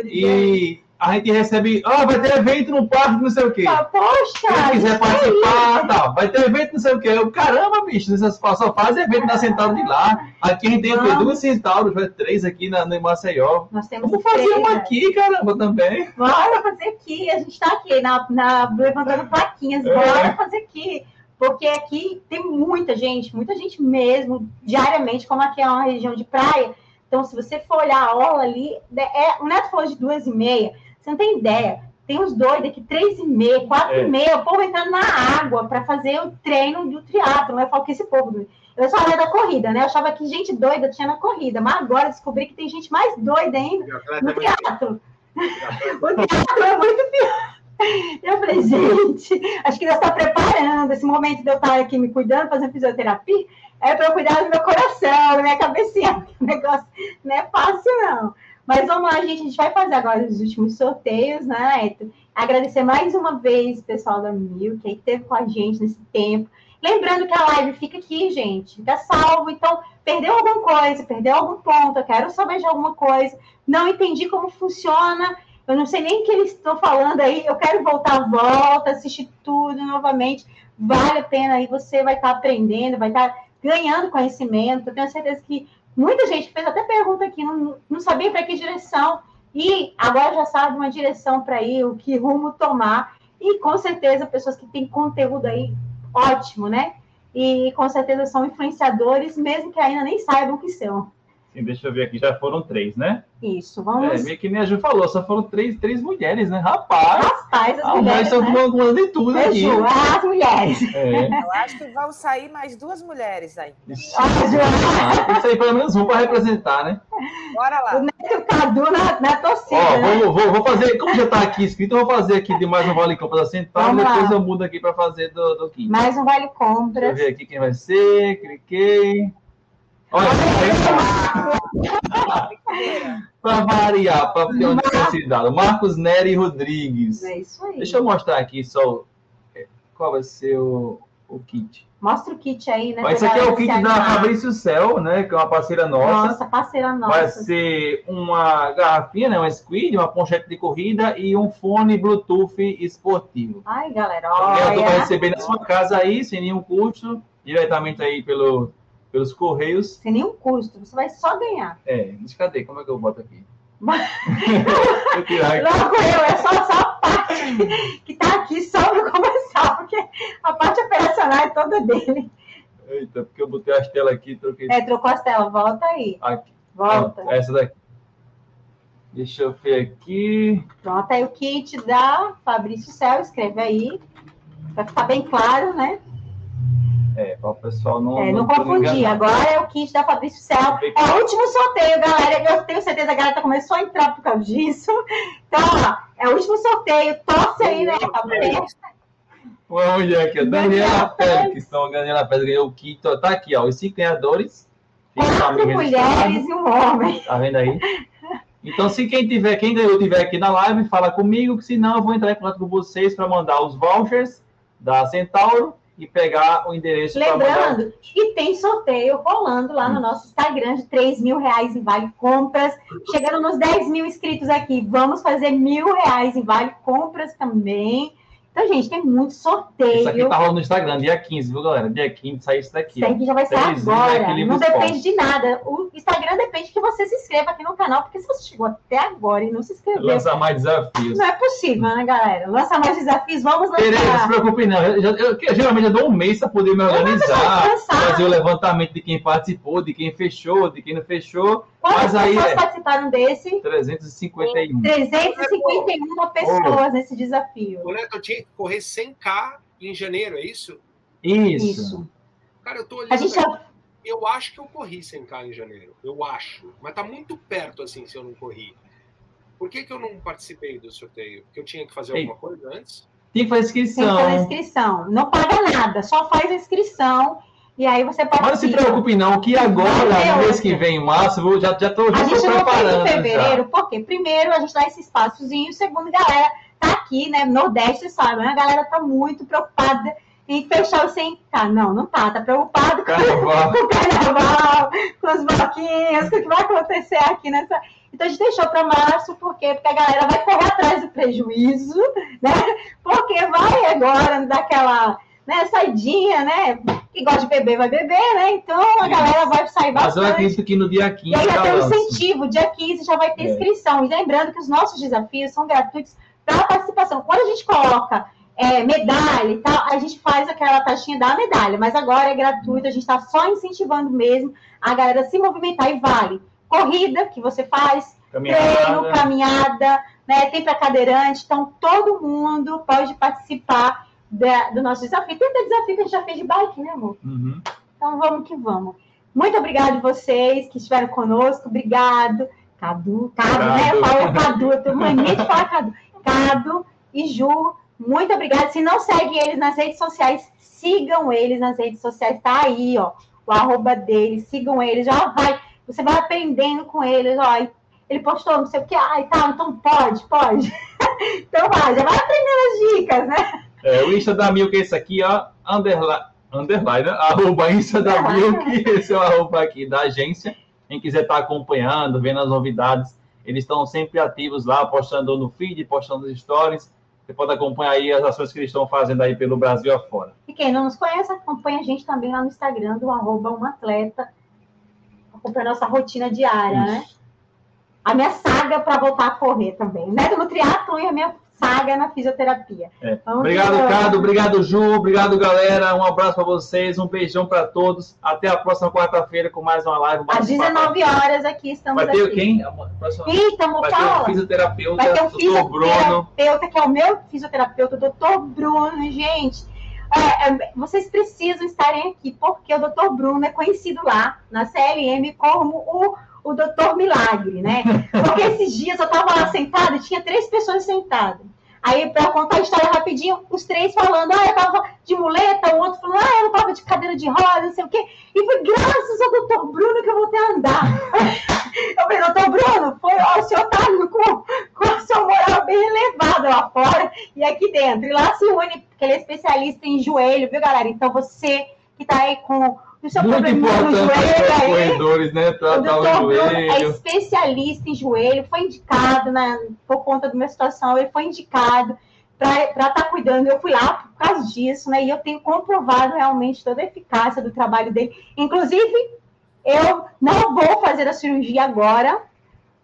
E a gente recebe, ó, vai ter evento no parque, não sei o quê. Ah, Poxa, Quem quiser participar, tá, vai ter evento, não sei o quê. Eu, caramba, bicho, vocês só fazem evento na Centauro de lá. Aqui a gente tem? Vamos. duas Centauros, vai três aqui na, no Maceió. Nós temos Vamos fazer três, uma né? aqui, caramba, também. Bora fazer aqui, a gente está aqui na, na, levantando plaquinhas, É. bora fazer aqui. Porque aqui tem muita gente, muita gente mesmo, diariamente, como aqui é uma região de praia. Então, se você for olhar a aula ali, é, o Neto falou de duas e meia, você não tem ideia. Tem uns doidos aqui, três e meia, quatro É. e meia, o povo entrando na água para fazer o treino do triatlo. Eu falo que esse povo. Eu só era da corrida, né? Eu achava que gente doida tinha na corrida, mas agora descobri que tem gente mais doida ainda no é triatlo. O teatro é muito pior. Eu falei, gente, acho que Deus está preparando esse momento de eu estar aqui me cuidando, fazendo fisioterapia, é para eu cuidar do meu coração, da minha cabecinha. O negócio não é fácil, não. Mas vamos lá, gente, a gente vai fazer agora os últimos sorteios, né? Agradecer mais uma vez o pessoal da Mil, que aí esteve com a gente nesse tempo. Lembrando que a live fica aqui, gente, fica salvo. Então, perdeu alguma coisa, perdeu algum ponto, eu quero saber de alguma coisa, não entendi como funciona, eu não sei nem o que eles estão falando aí, eu quero voltar, volta, assistir tudo novamente, vale a pena aí, você vai estar aprendendo, vai estar ganhando conhecimento, eu tenho certeza que muita gente fez até pergunta aqui, não, não sabia para que direção, e agora já sabe uma direção para ir, o que rumo tomar, e com certeza pessoas que têm conteúdo aí ótimo, né? E com certeza são influenciadores, mesmo que ainda nem saibam o que são. Sim, deixa eu ver aqui, já foram três, né? Isso, É, vamos. meio que nem a Ju falou, só foram três, três mulheres, né? Rapaz, Rapaz, as a mãe mulheres. estão Né? de tudo É, aqui. Ju, as mulheres. É. Eu acho que vão sair mais duas mulheres aí. Ah, Ah, Tem que sair pelo menos um para representar, né? Bora o lá. Neto o Cadu na, na torcida, Ó, né? vou, vou, vou fazer, como já tá aqui escrito, eu vou fazer aqui de mais um vale compra da Central, Vamos depois lá. eu mudo aqui para fazer do, do kit. Mais um vale Deixa eu compras. ver aqui quem vai ser, cliquei. Olha, para variar, para ter uma diversidade. Marcos Nery Rodrigues. É isso aí. Deixa eu mostrar aqui só o- qual vai ser o, o kit. Mostra o kit aí, né? Mas Esse pra aqui é o kit da. Fabrício Cel, né? Que é uma parceira nossa. Nossa, parceira Vai nossa. ser uma garrafinha, né? Uma squid, uma ponchete de corrida e um fone Bluetooth esportivo. Ai, galera, Também tu vai olha. receber na sua casa aí, sem nenhum custo, diretamente aí pelo, pelos correios. Sem nenhum custo, você vai só ganhar. É, mas cadê? Como é que eu boto aqui? eu tirar aqui. Não, é só, só a parte que tá aqui só para começar, porque a parte operacional é toda dele. Eita, porque eu botei as telas aqui, troquei É, trocou as telas, volta aí. aqui. Volta. Pronto, essa daqui. Deixa eu ver aqui. Pronto, aí o kit da Fabrício Céu, escreve aí. Pra ficar bem claro, né? É, para o pessoal não. É, não for confundir. Agora é o kit da Fabrício Céu. É o último sorteio, galera. Eu tenho certeza que a galera começou a entrar por causa disso. Então, ó, é o último sorteio. Torce aí, né? Fabrício? Uma mulher aqui, Daniela. Pérez. Então, a Daniela Pérez ganhou o kit. Tá aqui, ó, os cinco ganhadores. Quatro mulheres e um homem. Tá vendo aí? Então, se quem tiver, quem ganhou tiver aqui na live, fala comigo, que senão eu vou entrar em contato com vocês para mandar os vouchers da Centauro e pegar o endereço mandar. Lembrando que tem sorteio rolando lá no nosso Instagram de 3 mil reais em Vale Compras. Chegando nos 10 mil inscritos aqui, vamos fazer mil reais em Vale Compras também. Então, gente, tem muito sorteio. Isso aqui tá rolando no Instagram, dia 15, viu, galera? Dia 15 sai isso daqui. Isso que já vai ser Televisão, agora. Não depende de nada. O Instagram depende que você se inscreva aqui no canal, porque se você chegou até agora e não se inscreveu, Lançar mais desafios. não é possível, né, galera? Lança mais desafios, vamos Tereza, não se lançar. preocupe não. Eu, eu- eu- eu geralmente eu dou um mês para poder me organizar, fazer o levantamento de quem participou, de quem fechou, de quem não fechou. Quantas Mas aí pessoas é. participaram desse? 351. 351 pessoas nesse desafio. O Neto eu tinha que correr 100k em janeiro, é isso? Isso. Isso. Cara, eu tô olhando. A gente já Eu acho que eu corri 100k em janeiro. Eu acho. Mas tá muito perto assim se eu não corri. Por que, que eu não participei do sorteio? Porque eu tinha que fazer Ei. alguma coisa antes? Tem que fazer tem que fazer inscrição. inscrição. Não paga nada, só faz a inscrição e aí você Mas não se preocupe não, que agora, Não, no mês que vem, em março, eu já, já tô, A já tô gente não fez preparando. em fevereiro, porque primeiro a gente dá esse espaçozinho, segundo, galera tá aqui, né? Nordeste, sabe? A galera tá muito preocupada em fechar o 100k. Não, não tá. Tá preocupado já. com, com o carnaval, com os bloquinhos, com o que vai acontecer aqui nessa. Então a gente deixou para março, porque, porque a galera vai correr atrás do prejuízo, né? Porque vai agora daquela né, saidinha, né? Quem gosta de beber vai beber, né? Então a galera vai sair bastante. Mas eu acredito que no dia 15. E aí vai ter um incentivo, dia 15 já vai ter é. inscrição. E lembrando que os nossos desafios são gratuitos para participação. Quando a gente coloca é, medalha e tal, a gente faz aquela taxinha da medalha, mas agora é gratuito, a gente está só incentivando mesmo a galera a se movimentar e vale. Corrida que você faz, caminhada. treino, caminhada, né? Tem para cadeirante, então todo mundo pode participar da, do nosso desafio. Tem até desafio que a gente já fez de bike, né, amor? Uhum. Então vamos que vamos. Muito obrigado vocês que estiveram conosco, obrigado. Cadu, Cadu, Cadu. né? Falou Cadu, eu tenho mania de falar Cadu. Cadu e Ju, muito obrigada. Se não segue eles nas redes sociais, sigam eles nas redes sociais. Tá aí, ó, o arroba deles. Sigam eles. Já vai. Você vai aprendendo com eles. Ó, ele postou não sei o que. Ai, tá, então pode, pode. então vai, já vai aprendendo as dicas, né? É, o Insta da Milk é esse aqui, ó. Underline, underline né? Arroba Insta da Milk. Esse é o arroba aqui da agência. Quem quiser estar tá acompanhando, vendo as novidades, eles estão sempre ativos lá, postando no feed, postando nos stories. Você pode acompanhar aí as ações que eles estão fazendo aí pelo Brasil afora. E quem não nos conhece, acompanha a gente também lá no Instagram do arroba um atleta. Acompanha a nossa rotina diária, né? Isso. né? A minha saga para voltar a correr também. Né? Do triatlon e a minha saga na fisioterapia. É. Obrigado. Cado. Obrigado, Ju. Obrigado, galera. Um abraço para vocês. Um beijão para todos. Até a próxima quarta-feira com mais uma live. Às 19 horas aqui estamos Vai ter aqui. quem? Eita, Vai ter o fisioterapeuta, Vai ter o fisioterapeuta, que é o meu fisioterapeuta, o doutor Bruno, gente. É, é, vocês precisam estarem aqui, porque o doutor Bruno é conhecido lá na CLM como o o doutor Milagre, né? Porque esses dias eu estava lá sentada e tinha três pessoas sentadas. Aí, para contar a história rapidinho, os três falando, ah, eu tava de muleta, o outro falando, ah, eu tava de cadeira de roda, não sei o quê. E foi graças ao doutor Bruno que eu voltei a andar. eu falei, doutor Bruno, foi, ó, o senhor tá com, com a sua moral bem elevada lá fora e aqui dentro. E lá se une, porque ele é especialista em joelho, viu, galera? Então você que tá aí com isso é Muito importante os corredores, né? Tratar o, o joelho. É especialista em joelho, foi indicado, né, por conta da minha situação, ele foi indicado para estar tá cuidando. Eu fui lá por causa disso, né? E eu tenho comprovado realmente toda a eficácia do trabalho dele. Inclusive, eu não vou fazer a cirurgia agora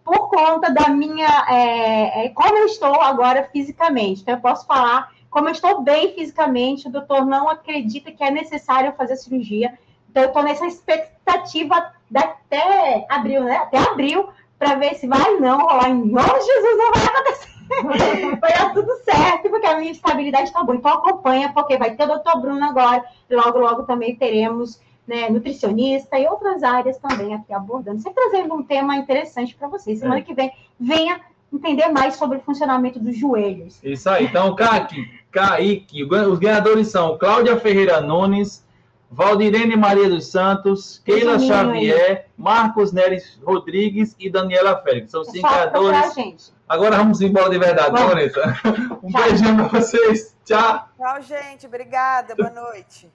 por conta da minha. É, é, como eu estou agora fisicamente. Então, eu posso falar. Como eu estou bem fisicamente, o doutor não acredita que é necessário fazer a cirurgia. Então, eu estou nessa expectativa até abril, né? Até abril, para ver se vai não rolar. Em nome de Jesus, não vai acontecer. vai dar tudo certo, porque a minha estabilidade está boa. Então, acompanha, porque vai ter o doutor Bruno agora. E logo, logo também teremos né, nutricionista e outras áreas também aqui abordando. Sempre trazendo um tema interessante para vocês. Semana é. que vem, venha entender mais sobre o funcionamento dos joelhos. Isso aí. Então, Kaki, Kaique, os ganhadores são Cláudia Ferreira Nunes, Valdirene Maria dos Santos, Keila Xavier, Marcos Neres Rodrigues e Daniela Félix. São cinco ganhadores. Agora vamos embora de verdade, vamos. Bonita. Um Tchau. beijinho para vocês. Tchau. Tchau, gente. Obrigada. Boa noite.